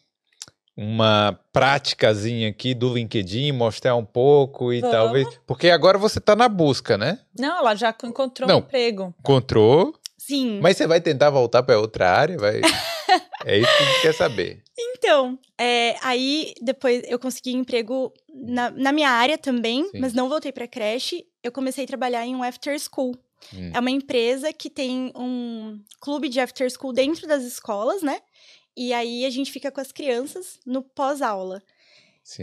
uma práticazinha aqui do LinkedIn, mostrar um pouco e Vamos. talvez, porque agora você tá na busca, né? Não, ela já encontrou Não. um emprego. Encontrou, Sim. mas você vai tentar voltar para outra área, vai É isso que a gente quer saber. Então, é, aí depois eu consegui emprego na, na minha área também, Sim. mas não voltei pra creche. Eu comecei a trabalhar em um after school. Hum. É uma empresa que tem um clube de after school dentro das escolas, né? E aí a gente fica com as crianças no pós-aula.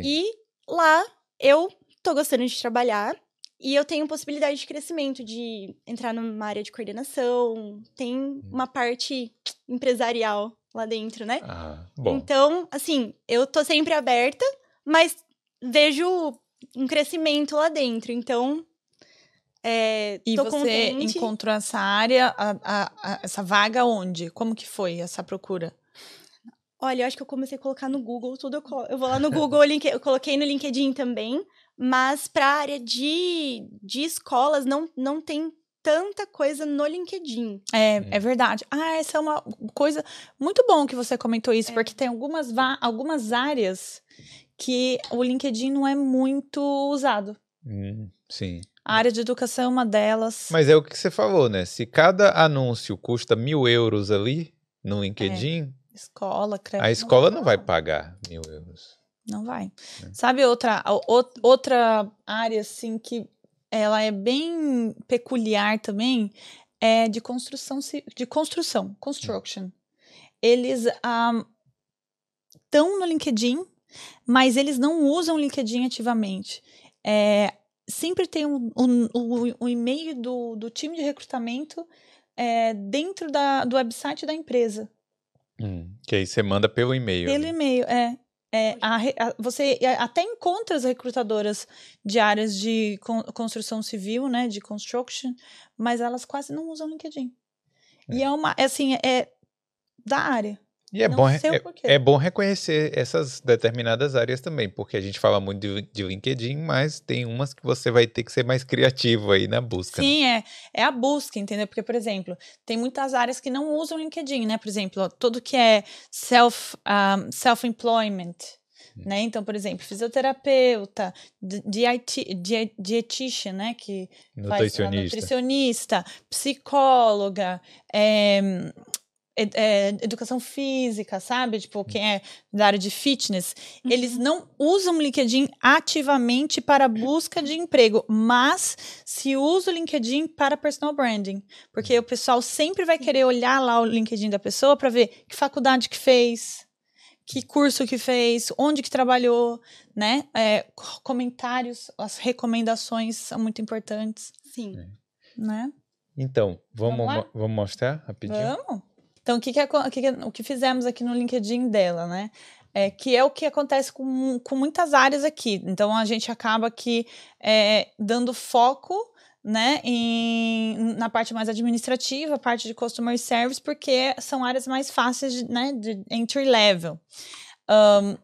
E lá eu tô gostando de trabalhar e eu tenho possibilidade de crescimento, de entrar numa área de coordenação, tem uma parte empresarial lá dentro, né? Ah, bom. Então, assim, eu tô sempre aberta, mas vejo um crescimento lá dentro. Então, é, E tô você contente. encontrou essa área, a- a- a- essa vaga onde? Como que foi essa procura? Olha, eu acho que eu comecei a colocar no Google tudo. Eu, colo- eu vou lá no Google, link- eu coloquei no LinkedIn também, mas para a área de, de escolas não, não tem tanta coisa no LinkedIn. É, é verdade. Ah, essa é uma coisa muito bom que você comentou isso, É. porque tem algumas, algumas áreas que o LinkedIn não é muito usado. Hum, sim. A área de educação é uma delas. Mas é o que você falou, né? Se cada anúncio custa mil euros ali no LinkedIn, Escola, creche. a escola não vai pagar mil euros. Não vai. É. Sabe outra, outra área, assim, que ela é bem peculiar também, é de construção, de construção, construction. Eles estão no LinkedIn, mas eles não usam o LinkedIn ativamente. É, sempre tem um, um, um- um e-mail do, do time de recrutamento é, dentro da, do website da empresa. Hum, que aí você manda pelo e-mail. Pelo ali. e-mail, é. É, a a- você até encontra as recrutadoras de áreas de con- construção civil, né, de construction, mas elas quase não usam LinkedIn. E é uma, é assim, é da área. E é Não bom, é, é bom reconhecer essas determinadas áreas também, porque a gente fala muito de, de LinkedIn, mas tem umas que você vai ter que ser mais criativo aí na busca. né? Sim, é, é a busca, entendeu? Porque, por exemplo, tem muitas áreas que não usam LinkedIn, né? Por exemplo, tudo que é self, um, self-employment, né? Então, por exemplo, fisioterapeuta, di- dieti- die- dietitian, né? Que faz a Nutricionista. nutricionista, psicóloga, é, é, educação física, sabe? Tipo, quem é da área de fitness, eles não usam o LinkedIn ativamente para busca de emprego, mas se usa o LinkedIn para personal branding. Porque o pessoal sempre vai querer olhar lá o LinkedIn da pessoa para ver que faculdade que fez, que curso que fez, onde que trabalhou, né? É, co- comentários, as recomendações são muito importantes, Sim. né? Então, vamos, Vamos vamos mostrar rapidinho? Vamos? Então, o que, que, o que, fizemos aqui no LinkedIn dela, né? É, que é o que acontece com, com muitas áreas aqui. Então, a gente acaba aqui é, dando foco né, em, na parte mais administrativa, parte de customer service, porque são áreas mais fáceis de, né, de entry level. Ahn,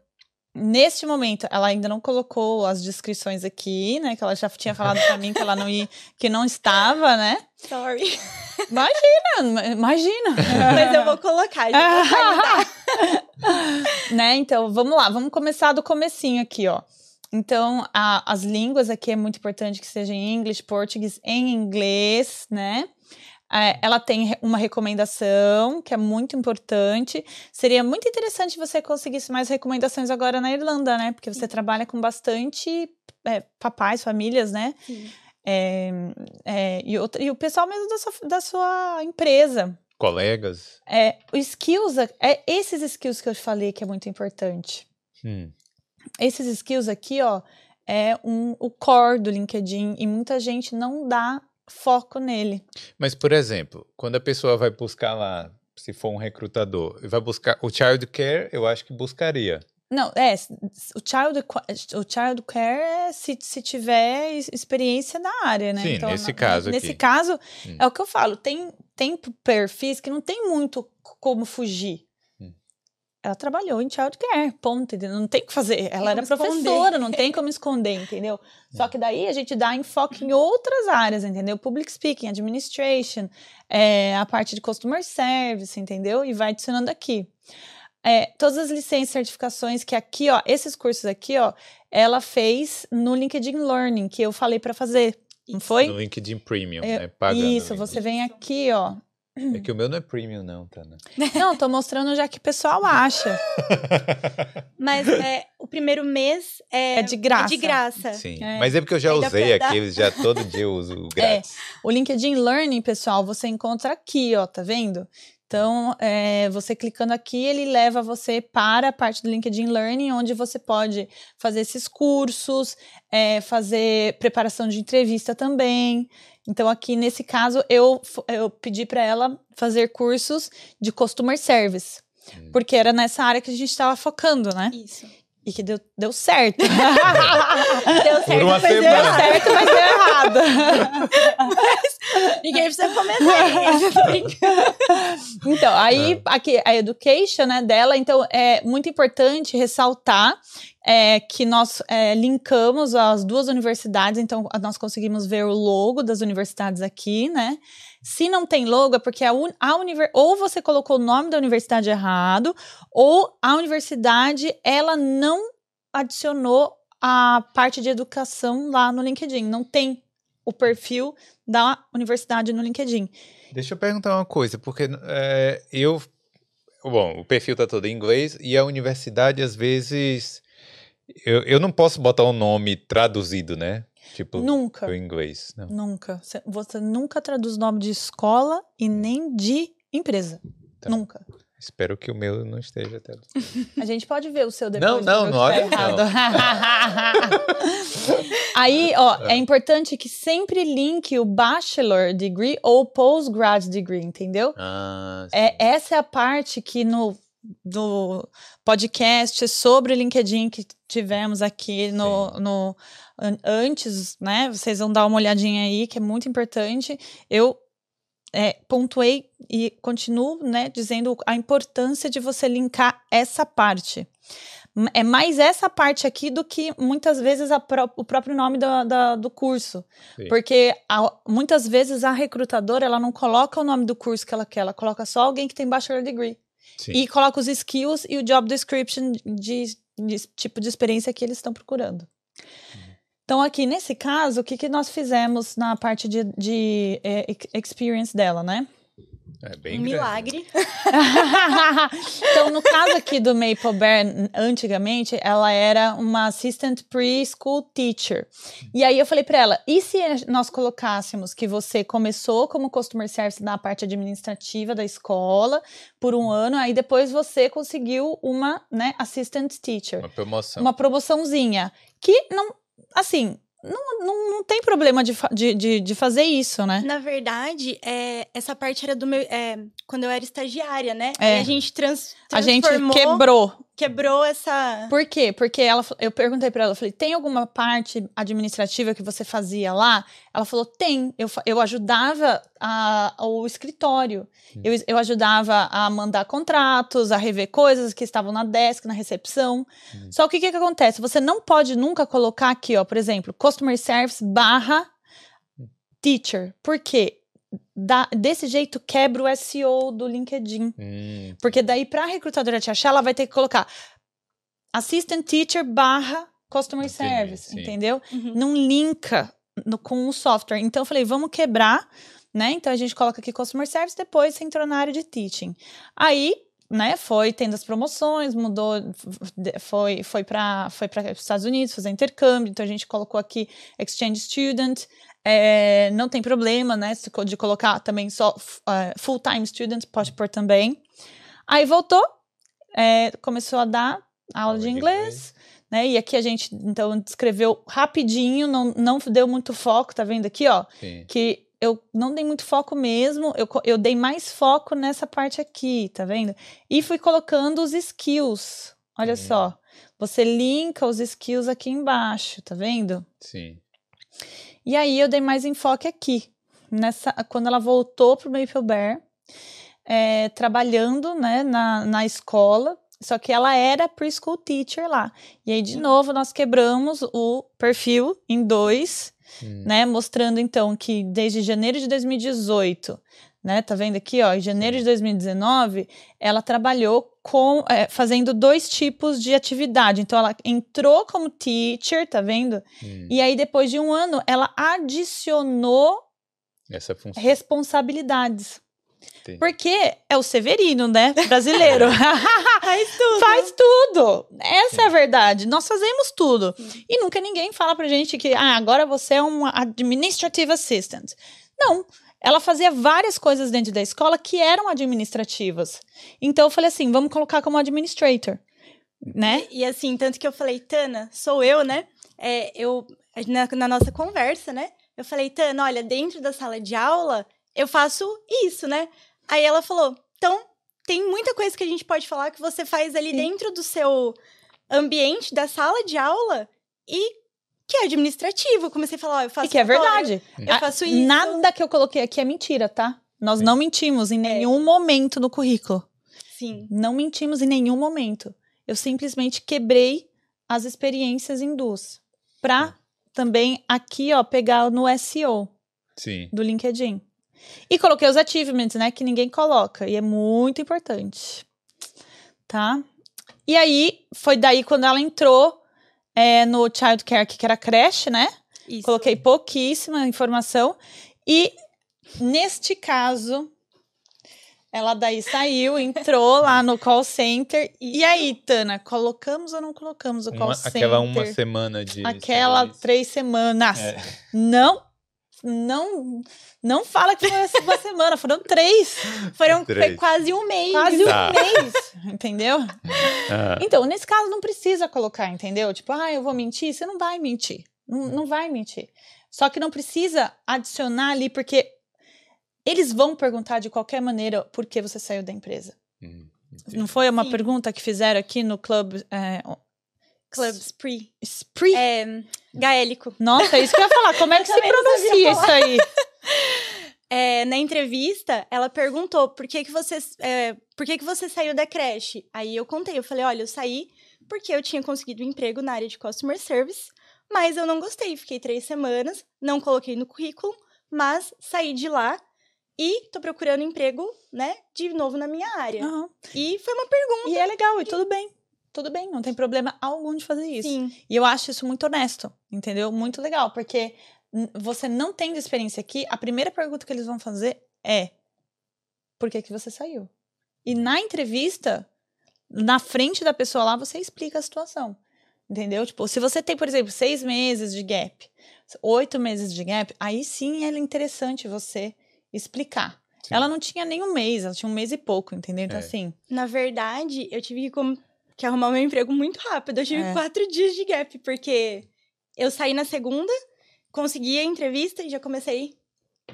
neste momento, ela ainda não colocou as descrições aqui, né? Que ela já tinha falado para mim que ela não ia, que não estava, né? Sorry. Imagina, imagina. Mas eu vou colocar. já vou né? Então, vamos lá, vamos começar do comecinho aqui, ó. Então, a- as línguas aqui é muito importante que seja em inglês, português, em inglês, né? É, ela tem uma recomendação que é muito importante. Seria muito interessante você conseguisse mais recomendações agora na Irlanda, né? Porque você trabalha com bastante é, papais, famílias, né? Sim. É, é, e, outra- e o pessoal mesmo da sua, da sua empresa. Colegas. É, o skills, é esses skills que eu falei que é muito importante. Hum. Esses skills aqui, ó, é um, o core do LinkedIn e muita gente não dá foco nele. Mas, por exemplo, quando a pessoa vai buscar lá, se for um recrutador, e vai buscar o child care, eu acho que buscaria. Não, é, o child, o child care é se, se tiver experiência na área, né? Sim, nesse caso Nesse aqui. caso, Hum. é o que eu falo, tem, tem perfis que não tem muito como fugir. Ela trabalhou em child care, ponto, entendeu? Não tem o que fazer. Ela era esconder. professora, não tem como esconder, entendeu? Só que daí a gente dá enfoque em outras áreas, entendeu? Public speaking, administration, é, a parte de customer service, entendeu? E vai adicionando aqui. É, todas as licenças e certificações que aqui, ó, esses cursos aqui, ó, ela fez no LinkedIn Learning, que eu falei para fazer. Não foi? No LinkedIn Premium, É, né? Pagando. Isso, você vem aqui, ó. É que o meu não é Premium, não, Tana. Não, tô mostrando já que o pessoal acha. Mas é, o primeiro mês é, É de graça. É de graça. Sim. É. Mas é porque eu já Ainda usei aqueles, já todo dia eu uso grátis. O LinkedIn Learning, pessoal, você encontra aqui, ó, tá vendo? Então, é, você clicando aqui, ele leva você para a parte do LinkedIn Learning, onde você pode fazer esses cursos, é, fazer preparação de entrevista também. Então, aqui nesse caso, eu, eu pedi para ela fazer cursos de Customer Service, Hum. porque era nessa área que a gente estava focando, né? Isso. E que deu, deu certo. Deu certo, mas deu semana. deu errado. certo, mas deu errado. Ninguém precisa comentar isso. Então, aí aqui a education né, dela, então é muito importante ressaltar é, que nós é, linkamos as duas universidades, então nós conseguimos ver o logo das universidades aqui, né? Se não tem logo, é porque a, un, a univer, ou você colocou o nome da universidade errado, ou a universidade ela não adicionou a parte de educação lá no LinkedIn. Não tem o perfil da universidade no LinkedIn. Deixa eu perguntar uma coisa, porque é, eu. Bom, o perfil tá todo em inglês e a universidade, às vezes. Eu, eu não posso botar um nome traduzido, né? Tipo, Nunca. do inglês. Não. Nunca. Você- Você nunca traduz nome de escola e nem de empresa. Tá. Nunca. Espero que o meu não esteja traduzido. A gente pode ver o seu depois. Não, não, ver não o que olha, errado. Aí, ó, é importante que sempre linke o bachelor degree ou postgrad degree, entendeu? Ah, sim. É, essa é a parte que no do podcast sobre o LinkedIn que tivemos aqui no, no an- antes, né? Vocês vão dar uma olhadinha aí, que é muito importante. Eu é, pontuei e continuo, né, dizendo a importância de você linkar essa parte. É mais essa parte aqui do que muitas vezes pró- o próprio nome da- da- do curso. Sim. Porque a- muitas vezes a recrutadora ela não coloca o nome do curso que ela quer, ela coloca só alguém que tem bachelor degree. Sim. E coloca os skills e o job description de de- tipo de experiência que eles estão procurando. Então, aqui nesse caso, o que, que nós fizemos na parte de, de ex- experience dela, né? É bem Um milagre. então, no caso aqui do Maple Bear, antigamente, ela era uma assistant preschool teacher. E aí eu falei pra ela: e se nós colocássemos que você começou como customer service na parte administrativa da escola por um ano, aí depois você conseguiu uma, né, assistant teacher, Uma promoção. uma promoçãozinha que não, assim, não, não, não tem problema de, de, de, de fazer isso, né? Na verdade, é, essa parte era do meu. é, quando eu era estagiária, né? É. Aí a gente trans, A gente transformou, quebrou quebrou essa. Por quê? Porque ela, eu perguntei pra ela, eu falei, tem alguma parte administrativa que você fazia lá? Ela falou, tem. Eu, eu ajudava a, o escritório. Eu, eu ajudava a mandar contratos, a rever coisas que estavam na desk, na recepção. Só que o que, que acontece? Você não pode nunca colocar aqui, ó, por exemplo, customer service barra teacher. Por quê? Da- desse jeito quebra o SEO do LinkedIn. Hum, Porque daí, para a recrutadora te achar, ela vai ter que colocar assistant teacher barra customer Entendi, service, sim. entendeu? Uhum. Não linka no- com o software. Então, eu falei, vamos quebrar, né? Então, a gente coloca aqui customer service, depois você entrou na área de teaching. Aí, né, foi tendo as promoções, mudou, foi, foi para foi os Estados Unidos fazer intercâmbio, então a gente colocou aqui exchange student, é, não tem problema, né, de colocar também só f- eh, full-time student, pode pôr também. Aí voltou, é, começou a dar aula de inglês, né, e aqui a gente, então, descreveu rapidinho, não, não deu muito foco, tá vendo aqui, ó, Sim. que eu não dei muito foco mesmo, eu, eu dei mais foco nessa parte aqui, tá vendo? E fui colocando os skills. Olha Hum. só. Você linka os skills aqui embaixo, tá vendo? Sim. E aí eu dei mais enfoque aqui. Nessa, quando ela voltou pro Maple Bear, é, trabalhando né, na, na escola, só que ela era preschool teacher lá. E aí, de novo, nós quebramos o perfil em dois Hum, né? Mostrando então que desde janeiro de 2018, né? Tá vendo aqui, ó? Em janeiro de 2019, ela trabalhou com é, fazendo dois tipos de atividade. Então, ela entrou como teacher, tá vendo? hum. E aí, depois de um ano, ela adicionou responsabilidades. Entendi. Porque é o Severino, né? Brasileiro. Faz tudo. Faz tudo. Essa é a verdade. Nós fazemos tudo. E nunca ninguém fala pra gente que ah, agora você é um administrative assistant. Não. Ela fazia várias coisas dentro da escola que eram administrativas. Então eu falei assim, vamos colocar como administrator, né? E, e assim, tanto que eu falei, Tana, sou eu, né? É, eu, na, na nossa conversa, né? Eu falei, Tana, olha, dentro da sala de aula, eu faço isso, né? Aí ela falou, então, tem muita coisa que a gente pode falar que você faz ali Sim. dentro do seu ambiente, da sala de aula, e que é administrativo. Eu comecei a falar, ó, eu faço E que é verdade. Eu faço isso. Nada que eu coloquei aqui é mentira, tá? Nós Sim. não mentimos em nenhum momento no currículo. Sim. Não mentimos em nenhum momento. Eu simplesmente quebrei as experiências em duas. Pra também aqui, ó, pegar no SEO Sim. do LinkedIn. E coloquei os achievements, né? Que ninguém coloca. E é muito importante. Tá? E aí, foi daí quando ela entrou é, no childcare, que era creche, né? Isso. Coloquei pouquíssima informação. E neste caso, ela daí saiu, entrou lá no call center. E aí, Tana, colocamos ou não colocamos o call Uma- center? aquela uma semana de. Aquela três semanas. É. Não, não, não fala que foi uma semana, foram três. Foram foi Três. quase um mês. Quase Tá. um mês, entendeu? Ah, Então, nesse caso, não precisa colocar, entendeu? Tipo, ah, eu vou mentir. Você não vai mentir. Não, não vai mentir. Só que não precisa adicionar ali, porque eles vão perguntar de qualquer maneira por que você saiu da empresa. hum, Não foi uma Sim. pergunta que fizeram aqui no Club é, Club Spree. Spree? É, gaélico. Nossa, é isso que eu ia falar. Como é que se pronuncia isso aí? É, na entrevista, ela perguntou por que, que você é, por que, que você saiu da creche. Aí eu contei, eu falei, olha, eu saí porque eu tinha conseguido um emprego na área de customer service, mas eu não gostei. Fiquei três semanas, não coloquei no currículo, mas saí de lá e tô procurando emprego, né, de novo na minha área. Aham. E foi uma pergunta. E é legal, e tudo bem. Tudo bem, não tem problema algum de fazer isso. Sim. E eu acho isso muito honesto, entendeu? Muito legal, porque você não tendo experiência aqui, a primeira pergunta que eles vão fazer é: por que, que você saiu? E na entrevista, na frente da pessoa lá, você explica a situação. Entendeu? Tipo, se você tem, por exemplo, seis meses de gap, oito meses de gap, aí sim é interessante você explicar. Sim. Ela não tinha nem um mês, ela tinha um mês e pouco, entendeu? Então, É. assim, Na verdade, eu tive que, que arrumar meu emprego muito rápido. Eu tive É. quatro dias de gap, porque eu saí na segunda, consegui a entrevista e já comecei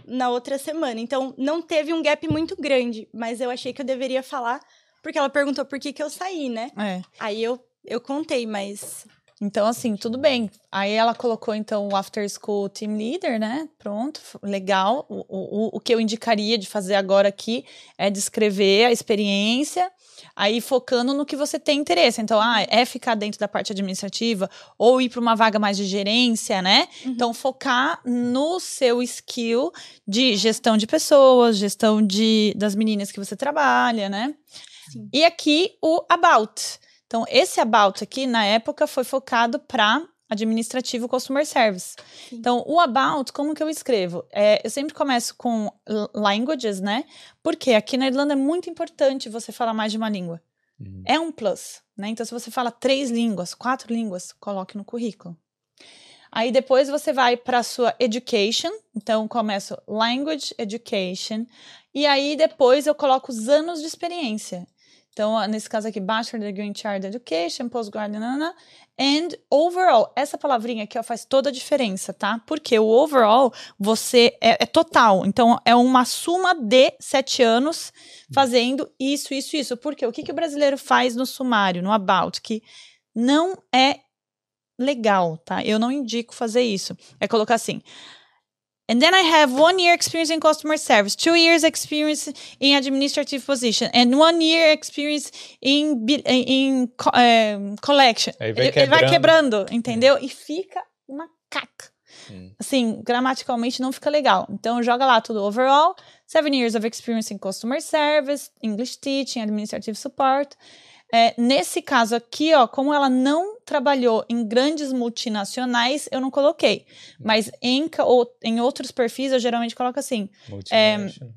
na outra semana. Então, não teve um gap muito grande, mas eu achei que eu deveria falar, porque ela perguntou por que, que eu saí, né? é. Aí eu, eu contei, mas Então, assim, tudo bem. Aí ela colocou, então, o After School Team Leader, né? Pronto, legal. O, o, o que eu indicaria de fazer agora aqui é descrever a experiência, aí focando no que você tem interesse. Então, ah, é ficar dentro da parte administrativa ou ir para uma vaga mais de gerência, né? Uhum. Então, focar no seu skill de gestão de pessoas, gestão de, das meninas que você trabalha, né? Sim. E aqui o About. Então, esse About aqui, na época, foi focado para administrativo Customer Service. Sim. Então, o About, como que eu escrevo? É, eu sempre começo com languages, né? Porque aqui na Irlanda é muito importante você falar mais de uma língua. Hum. É um plus, né? Então, se você fala três línguas, quatro línguas, coloque no currículo. Aí depois você vai para a sua education, então começo language education, e aí depois eu coloco os anos de experiência. Então, nesse caso aqui, Bachelor Degree in Child Education, Postgraduate, and overall. Essa palavrinha aqui ó, faz toda a diferença, tá? Porque o overall, você é, é total. Então, é uma suma de sete anos fazendo isso, isso, isso. Por quê? O que, que o brasileiro faz no sumário, no about, que não é legal, tá? Eu não indico fazer isso. É colocar assim. And then I have one year experience in customer service, two years experience in administrative position, and one year experience in, in eh, collection. Vai ele, ele vai quebrando. quebrando, entendeu? E fica uma caca. Hum. Assim, gramaticalmente não fica legal. Então, joga lá tudo overall, seven years of experience in customer service, English teaching, administrative support. É, nesse caso aqui, ó, como ela não trabalhou em grandes multinacionais, eu não coloquei. Mas em, ou- em outros perfis, eu geralmente coloco assim. Multinational.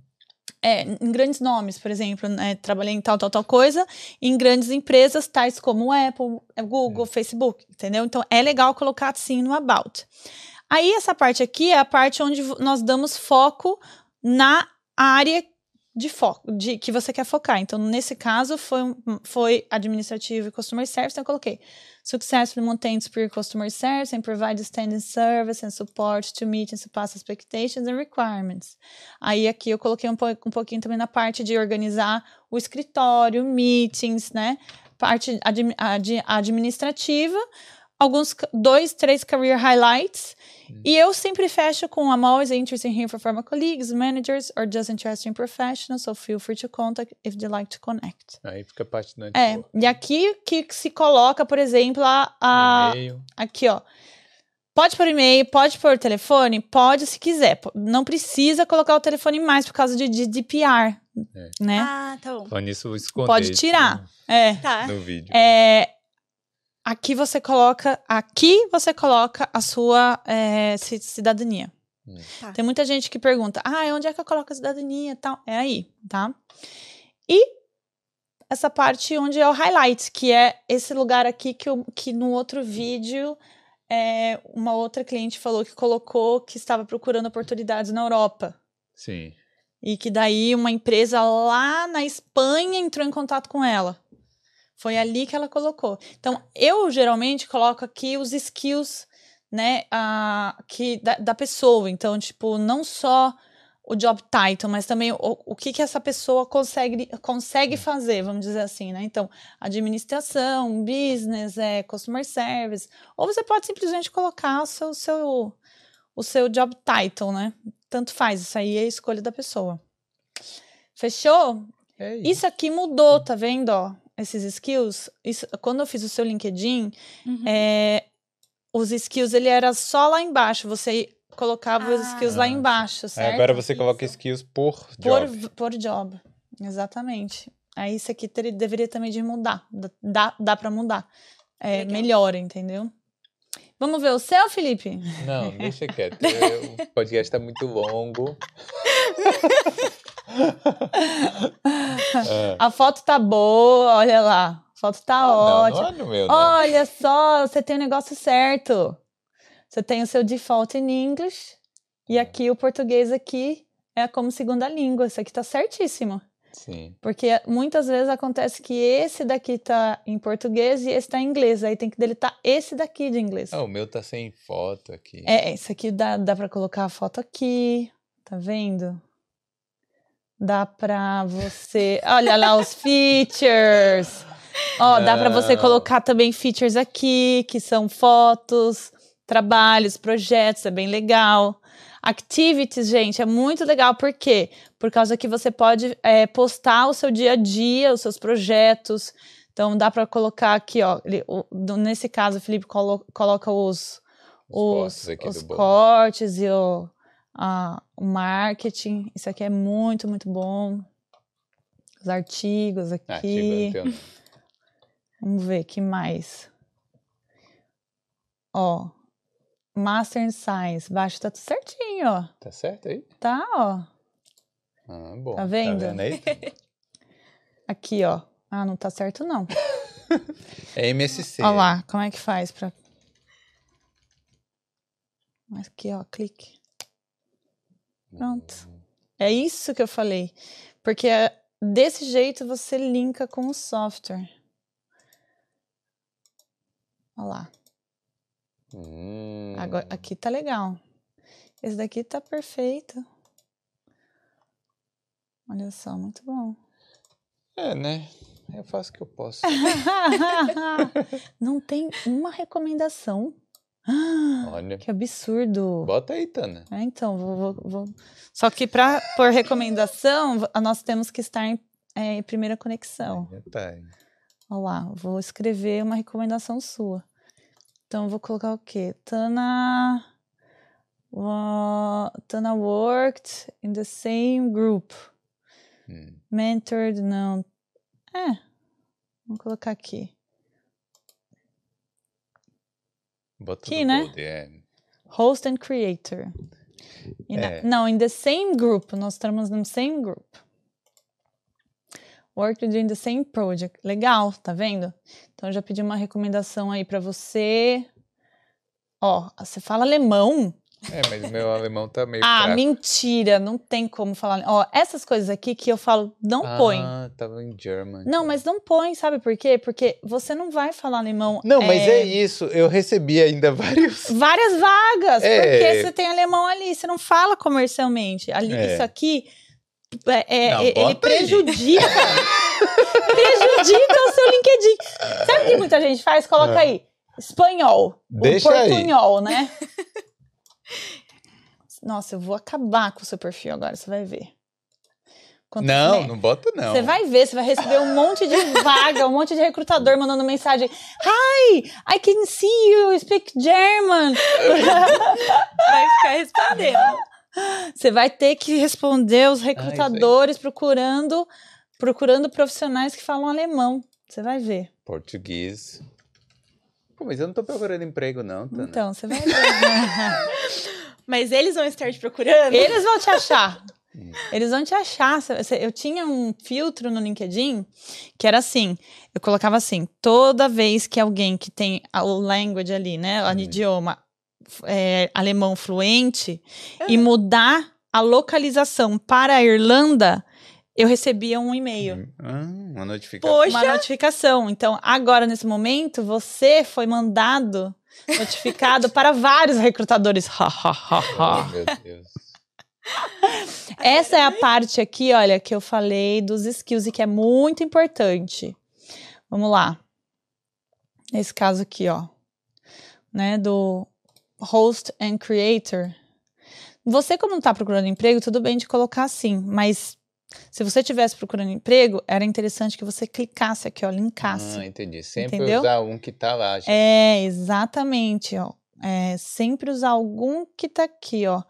É, em grandes nomes, por exemplo, né, trabalhei em tal, tal, tal coisa, em grandes empresas, tais como Apple, é, Google, Facebook, entendeu? Então, é legal colocar assim no About. Aí, essa parte aqui é a parte onde nós damos foco na área de foco, de que você quer focar. Então, nesse caso, foi, foi administrativo e customer service, então eu coloquei successfully maintain superior customer service and provide standing service and support to meet and surpass expectations and requirements. Aí aqui eu coloquei um, po um pouquinho também na parte de organizar o escritório, meetings, né? Parte admi- adi- administrativa, alguns dois, três career highlights. E eu sempre fecho com I'm always interested in hearing from former colleagues, managers, or just interested in professionals, so feel free to contact if they like to connect. Aí fica a parte do É, network. e aqui que se coloca, por exemplo, a, a, E-mail. Aqui, ó. Pode por e-mail, pode por telefone, pode se quiser. Não precisa colocar o telefone mais por causa de GDPR, É. né? Ah, tá bom. Falando nisso, vou esconder Pode isso tirar. no- É. Tá. No vídeo. É, aqui você coloca, aqui você coloca a sua é, ci- cidadania. Hum. Tá. Tem muita gente que pergunta, ah, onde é que eu coloco a cidadania e tal? É aí, tá? E essa parte onde é o highlight, que é esse lugar aqui que, eu, que no outro vídeo é, uma outra cliente falou que colocou que estava procurando oportunidades na Europa. Sim. E que daí uma empresa lá na Espanha entrou em contato com ela. Foi ali que ela colocou. Então, eu geralmente coloco aqui os skills, né, a, que, da, da pessoa. Então, tipo, não só o job title, mas também o, o que, que essa pessoa consegue, consegue fazer, vamos dizer assim, né? Então, administração, business, é, customer service. Ou você pode simplesmente colocar o seu, seu, o seu job title, né? Tanto faz, isso aí é a escolha da pessoa. Fechou? É isso. Isso aqui mudou, tá vendo? Ó, esses skills. Isso, quando eu fiz o seu LinkedIn, Uhum. é, os skills ele era só lá embaixo. Você colocava os Ah. skills lá Ah. embaixo, certo? agora você coloca skills por por, job. por job. Exatamente. Aí isso aqui teria- deveria também de mudar. Dá, dá para mudar. É, Legal. melhora, entendeu? Vamos ver o seu, Felipe? Não, deixa quieto. O podcast tá muito longo. É. A foto tá boa, olha lá. A foto tá Ah, não, ótima. não é no meu, não. Olha só, você tem o negócio certo. Você tem o seu default in English e aqui o português aqui é como segunda língua. Isso aqui tá certíssimo. Sim. Porque muitas vezes acontece que esse daqui tá em português e esse tá em inglês. Aí tem que deletar esse daqui de inglês. Ah, o meu tá sem foto aqui. É, isso aqui dá, dá pra colocar a foto aqui. Tá vendo? Dá pra você. Olha lá os features. Ó, dá pra você colocar também features aqui, que são fotos, trabalhos, projetos, é bem legal. Activities, gente, é muito legal. Por quê? Por causa que você pode é, postar o seu dia a dia, os seus projetos. Então, dá pra colocar aqui, ó. ele- o- nesse caso, o Felipe colo- coloca os, Os os, cortes os cortes e o, a- o marketing. Isso aqui é muito, muito bom. Os artigos Ah, aqui. tenho- Vamos ver, que mais? Ó, Master in Science. Baixo tá tudo certinho, ó. Tá certo aí? Tá, ó. Ah, bom. Tá vendo? aí? Aqui, ó. Ah, não tá certo, não. É MSC. Ó lá, como é que faz pra... Aqui, ó, clique. Pronto. É isso que eu falei. Porque é- desse jeito você linka com o software. Olha lá. Hum. Agora, aqui tá legal. Esse daqui tá perfeito. Olha só, muito bom. É, né? Eu faço o que eu posso. Não tem uma recomendação. Olha. Que absurdo. Bota aí, Tana. É, então, vou, vou- vou- Só que para por recomendação, nós temos que estar em, é, em primeira conexão. Tá. Olha lá, vou escrever uma recomendação sua. Então, vou colocar o quê? Tana. uh, Tana worked in the same group. Hum. Mentored, não. É. Vou colocar aqui. Bota Aqui, no né? é. Host and creator. É. Não, in the same group. Nós estamos no same group. Worked in the same project. Legal, tá vendo? Então, já pedi uma recomendação aí pra você. Ó, você fala alemão? É, mas meu alemão tá meio Ah, fraco. mentira, não tem como falar. Ó, essas coisas aqui que eu falo, não põe. Ah, tava em German. Não, mas não põe, sabe por quê? Porque você não vai falar alemão. Não, mas é isso. Eu recebi ainda vários. Várias vagas, É. porque você tem alemão ali, você não fala comercialmente. Ali, É. Isso aqui, é, é, Não, ele aí. prejudica. prejudica o seu LinkedIn. Sabe o que muita gente faz? Coloca É. aí, espanhol. Deixa o aí. portunhol, né? Nossa, eu vou acabar com o seu perfil agora, você vai ver. Quanto- Não, né? não bota não. Você vai ver, você vai receber um monte de vaga, um monte de recrutador mandando mensagem. Hi, I can see you speak German. Vai ficar respondendo. Você vai ter que responder os recrutadores procurando procurando profissionais que falam alemão. Você vai ver. Português. Pô, mas eu não tô procurando emprego, não, Tana. Então, você vai ver. Mas eles vão estar te procurando? Eles vão te achar. Hum. Eles vão te achar. Eu tinha um filtro no LinkedIn que era assim: eu colocava assim, toda vez que alguém que tem a- o language ali, né? O idioma é, alemão fluente, e mudar a localização para a Irlanda, eu recebia um e-mail. Ah, uma notificação. Poxa. Uma notificação. Então, agora, nesse momento, você foi mandado, notificado para vários recrutadores. Ha, ha, ha, ha. Meu Deus. Essa é a parte aqui, olha, que eu falei dos skills e que é muito importante. Vamos lá. Nesse caso aqui, ó, né, do host and creator. Você, como não está procurando emprego, tudo bem de colocar assim, mas se você estivesse procurando emprego, era interessante que você clicasse aqui, ó, linkasse. Ah, entendi. Sempre Entendeu? usar um que tá lá. Já. É, exatamente, ó. É, sempre usar algum que tá aqui, ó.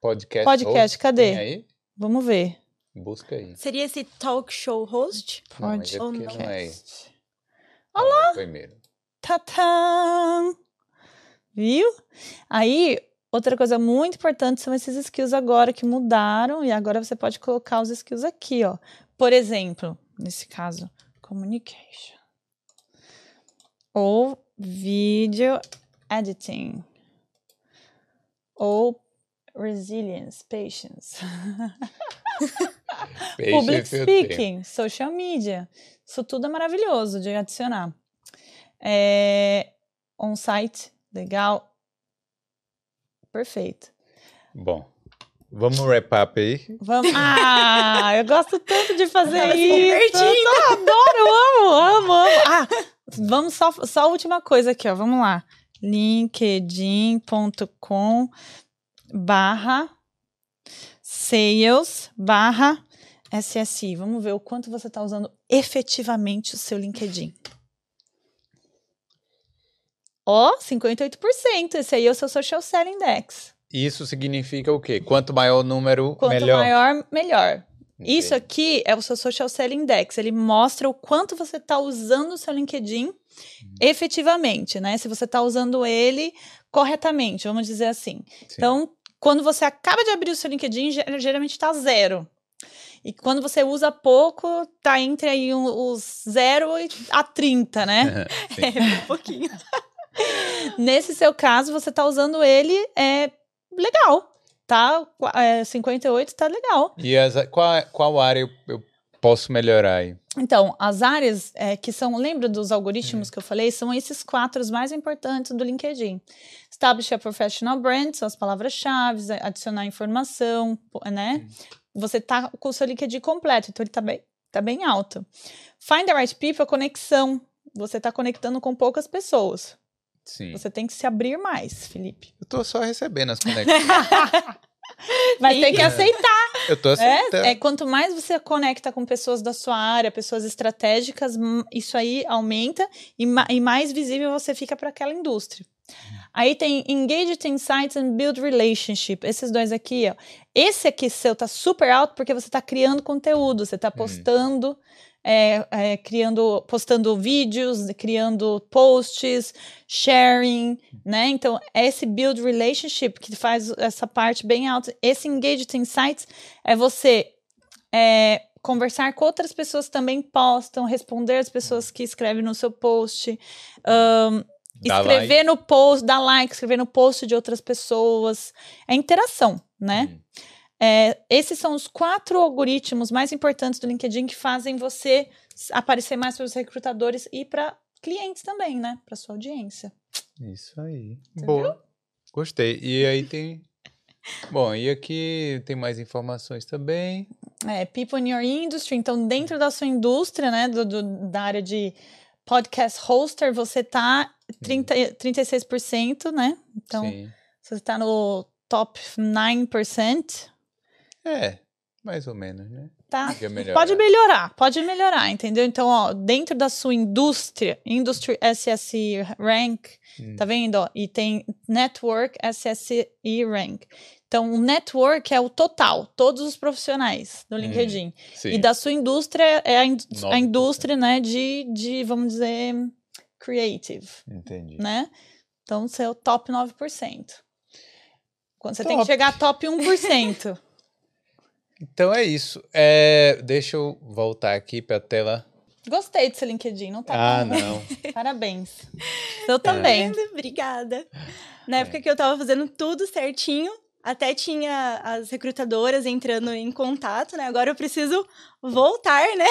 Podcast. podcast, host, cadê? tem aí? Vamos ver. Busca aí. Seria esse talk show host? Não, mas é não é. Podcast. Olá! Primeiro. Tatã! Viu? Aí, outra coisa muito importante são esses skills agora que mudaram e agora você pode colocar os skills aqui, ó. Por exemplo, nesse caso, communication. Ou video editing. Ou resilience, patience. Public eu tenho. speaking, social media. Isso tudo é maravilhoso de adicionar. É, on-site, legal. Perfeito. Bom, vamos wrap up aí. Vamos. Ah, eu gosto tanto de fazer se isso. Eu adoro, amo, amo, amo. Ah, vamos só, só a última coisa aqui, ó. Vamos lá. linkedin.com barra sales barra SSI. Vamos ver o quanto você está usando efetivamente o seu LinkedIn. Ó, 58%. Esse aí é o seu Social Selling Index. Isso significa o quê? Quanto maior o número, Quanto melhor. maior, melhor. Isso aqui é o seu Social Selling Index. Ele mostra o quanto você está usando o seu LinkedIn efetivamente, né? Se você está usando ele corretamente, vamos dizer assim. Sim. Então, quando você acaba de abrir o seu LinkedIn, ge- geralmente está zero. E quando você usa pouco, tá entre aí os 0 e a 30, né? É, um pouquinho. Nesse seu caso, você tá usando ele, é legal, tá? É, 58 tá legal. E as, qual, qual área eu, eu posso melhorar aí? Então, as áreas é, que são, lembra dos algoritmos que eu falei? São esses quatro os mais importantes do LinkedIn. Establish a professional brand, são as palavras-chave, adicionar informação, né? Você tá com o seu LinkedIn completo, então ele tá bem, tá bem alto. Find the right people, a conexão. Você tá conectando com poucas pessoas. Sim. Você tem que se abrir mais, Felipe. Eu tô só recebendo as conexões. Mas tem É. que aceitar. eu tô aceitando. É, é quanto mais você conecta com pessoas da sua área, pessoas estratégicas, m- isso aí aumenta e, ma- e mais visível você fica para aquela indústria. Aí tem Engage Insights and Build Relationship. Esses dois aqui, ó. Esse aqui seu tá super alto porque você tá criando conteúdo, você tá postando, é, é, criando, postando vídeos, criando posts, sharing, né? Então, é esse Build Relationship que faz essa parte bem alta. Esse Engage Insights é você é, conversar com outras pessoas que também postam, responder as pessoas que escrevem no seu post, Dá escrever no post, dar like, escrever no post de outras pessoas. É interação, né? Hum. É, esses são os quatro algoritmos mais importantes do LinkedIn que fazem você aparecer mais para os recrutadores e para clientes também, né? Para sua audiência. Isso aí. Você Boa. Gostei. E aí tem. Bom, e aqui tem mais informações também. É, people in your industry. Então, dentro da sua indústria, né, do, do- da área de podcast hoster, você tá 30, 36%, né? Então, Sim. você tá no top 9%. É, mais ou menos, né? Tá? Podia melhorar. Pode melhorar, pode melhorar, entendeu? Então, ó, dentro da sua indústria, Industry SSE Rank, Hum. tá vendo? Ó, e tem Network SSE Rank. Então, o network é o total, todos os profissionais do LinkedIn. Sim. E da sua indústria é a, in- a 9%. indústria, né, de, de, vamos dizer, creative, Entendi. né? Então, você é o top 9%. Quando você tem que Top. chegar a top 1%. Então é isso. É, deixa eu voltar aqui para a tela. Gostei do seu LinkedIn, não tá Ah, ruim. não. Parabéns. Eu também. Obrigada. Na época que eu tava fazendo tudo certinho, até tinha as recrutadoras entrando em contato, né? Agora eu preciso voltar, né?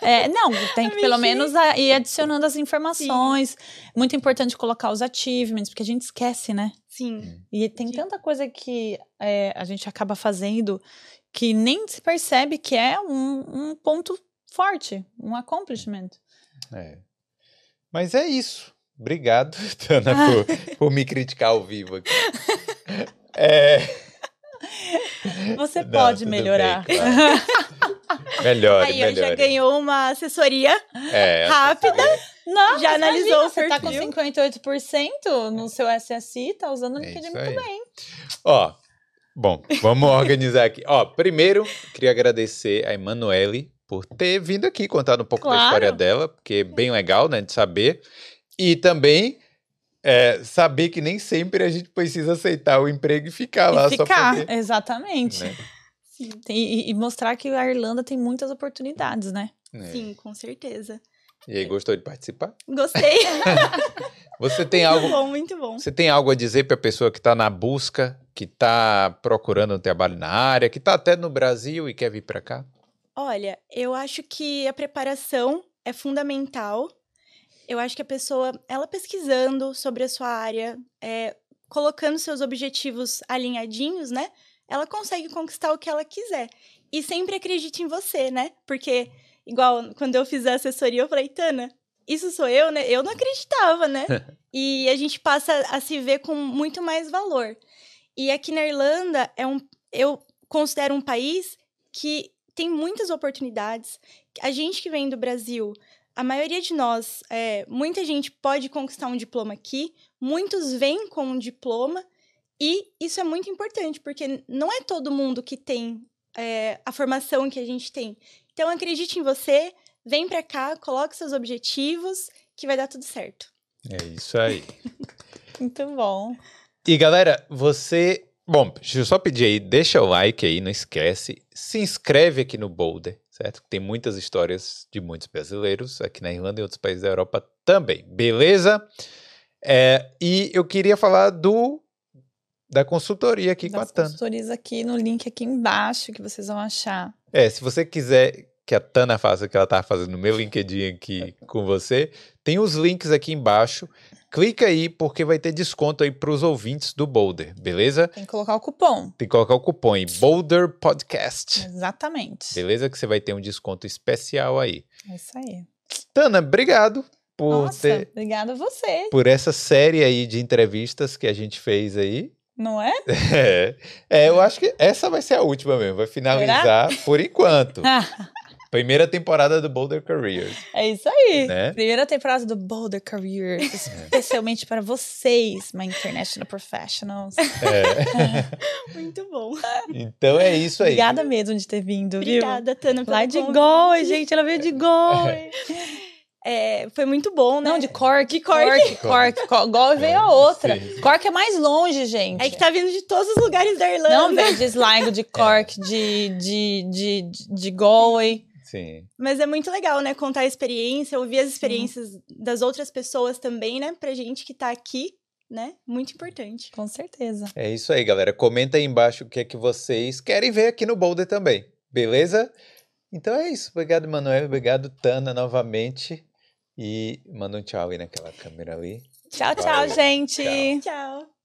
É, não, tem que pelo menos a- ir adicionando as informações. Muito importante colocar os achievements, porque a gente esquece, né? Sim. E tem Sim. tanta coisa que é, a gente acaba fazendo que nem se percebe que é um, um ponto forte, um accomplishment. É. Mas é isso. Obrigado, Tana, por, por me criticar ao vivo aqui. É, Você Não, pode melhorar. bem, claro. melhore, Aí, ó, já melhore. ganhou uma assessoria É, rápida. Não, Já analisou imagina, o Você tá com perfil? 58% no seu SSI, tá usando o É LinkedIn isso muito aí. bem. Ó, Bom, vamos organizar aqui. Ó, primeiro, queria agradecer a Emanuele por ter vindo aqui contar um pouco da Claro. história dela, porque é bem legal, né, de saber. E também é, saber que nem sempre a gente precisa aceitar o emprego e ficar lá E só ficar, exatamente. né? Tem- e, e mostrar que a Irlanda tem muitas oportunidades, né? É. sim, com certeza. E aí, gostou de participar? Gostei. Você tem muito algo, bom, muito bom. você tem algo a dizer para a pessoa que está na busca, que está procurando um trabalho na área, que está até no Brasil e quer vir para cá? Olha, eu acho que a preparação é fundamental. Eu acho que a pessoa, ela pesquisando sobre a sua área, é, colocando seus objetivos alinhadinhos, né? Ela consegue conquistar o que ela quiser. E sempre acredite em você, né? Porque, igual quando eu fiz a assessoria, eu falei, Tana, isso sou eu, né? Eu não acreditava, né? e a gente passa a se ver com muito mais valor. E aqui na Irlanda, é um, eu considero um país que tem muitas oportunidades. A gente que vem do Brasil, a maioria de nós, é, muita gente pode conquistar um diploma aqui, muitos vêm com um diploma, e isso é muito importante, porque não é todo mundo que tem é, a formação que a gente tem. Então, acredite em você, vem pra cá, coloque seus objetivos, que vai dar tudo certo. É isso aí. Muito bom. E galera, você. Bom, deixa eu só pedir aí, deixa o like aí, não esquece. Se inscreve aqui no Boulder, certo? Tem muitas histórias de muitos brasileiros aqui na Irlanda e outros países da Europa também, beleza? É, e eu queria falar do da consultoria aqui com a Das Tana. consultorias aqui no link aqui embaixo que vocês vão achar. É, se você quiser que a Tana faça o que ela tá fazendo no meu LinkedIn aqui com você, tem os links aqui embaixo. Clica aí porque vai ter desconto aí para os ouvintes do Boulder, beleza? Tem que colocar o cupom. Tem que colocar o cupom aí, Boulder Podcast. Exatamente. Beleza? Que você vai ter um desconto especial aí. É isso aí. Tana, obrigado por, Nossa, ter, obrigada a você, por essa série aí de entrevistas que a gente fez aí. não é? É, é, eu acho que essa vai ser a última mesmo. Vai finalizar por enquanto. Primeira temporada do Boulder Careers, é isso aí. né? Primeira temporada do Boulder Careers, especialmente para vocês, my international professionals. É. Muito bom. Então é isso aí. Obrigada mesmo de ter vindo, viu? Obrigada, Tana, pelo Lá de. Galway, gente, ela veio de Galway. É, foi muito bom, né? Não, de Cork. De Cork. Cork, Cork. Cork. Galway veio a outra. sim. Cork é mais longe, gente. É que tá vindo de todos os lugares da Irlanda. Não veio de Sligo, de Cork, de, de, de, de, de Galway. Sim. Mas é muito legal, né? Contar a experiência, ouvir as experiências das outras pessoas também, né? Pra gente que tá aqui, né? Muito importante. Com certeza. É isso aí, galera. Comenta aí embaixo o que é que vocês querem ver aqui no Boulder também. Beleza? Então é isso. Obrigado, Manuel. Obrigado, Tana, novamente. E manda um tchau aí naquela câmera ali. Tchau, tchau, gente. Tchau. Tchau.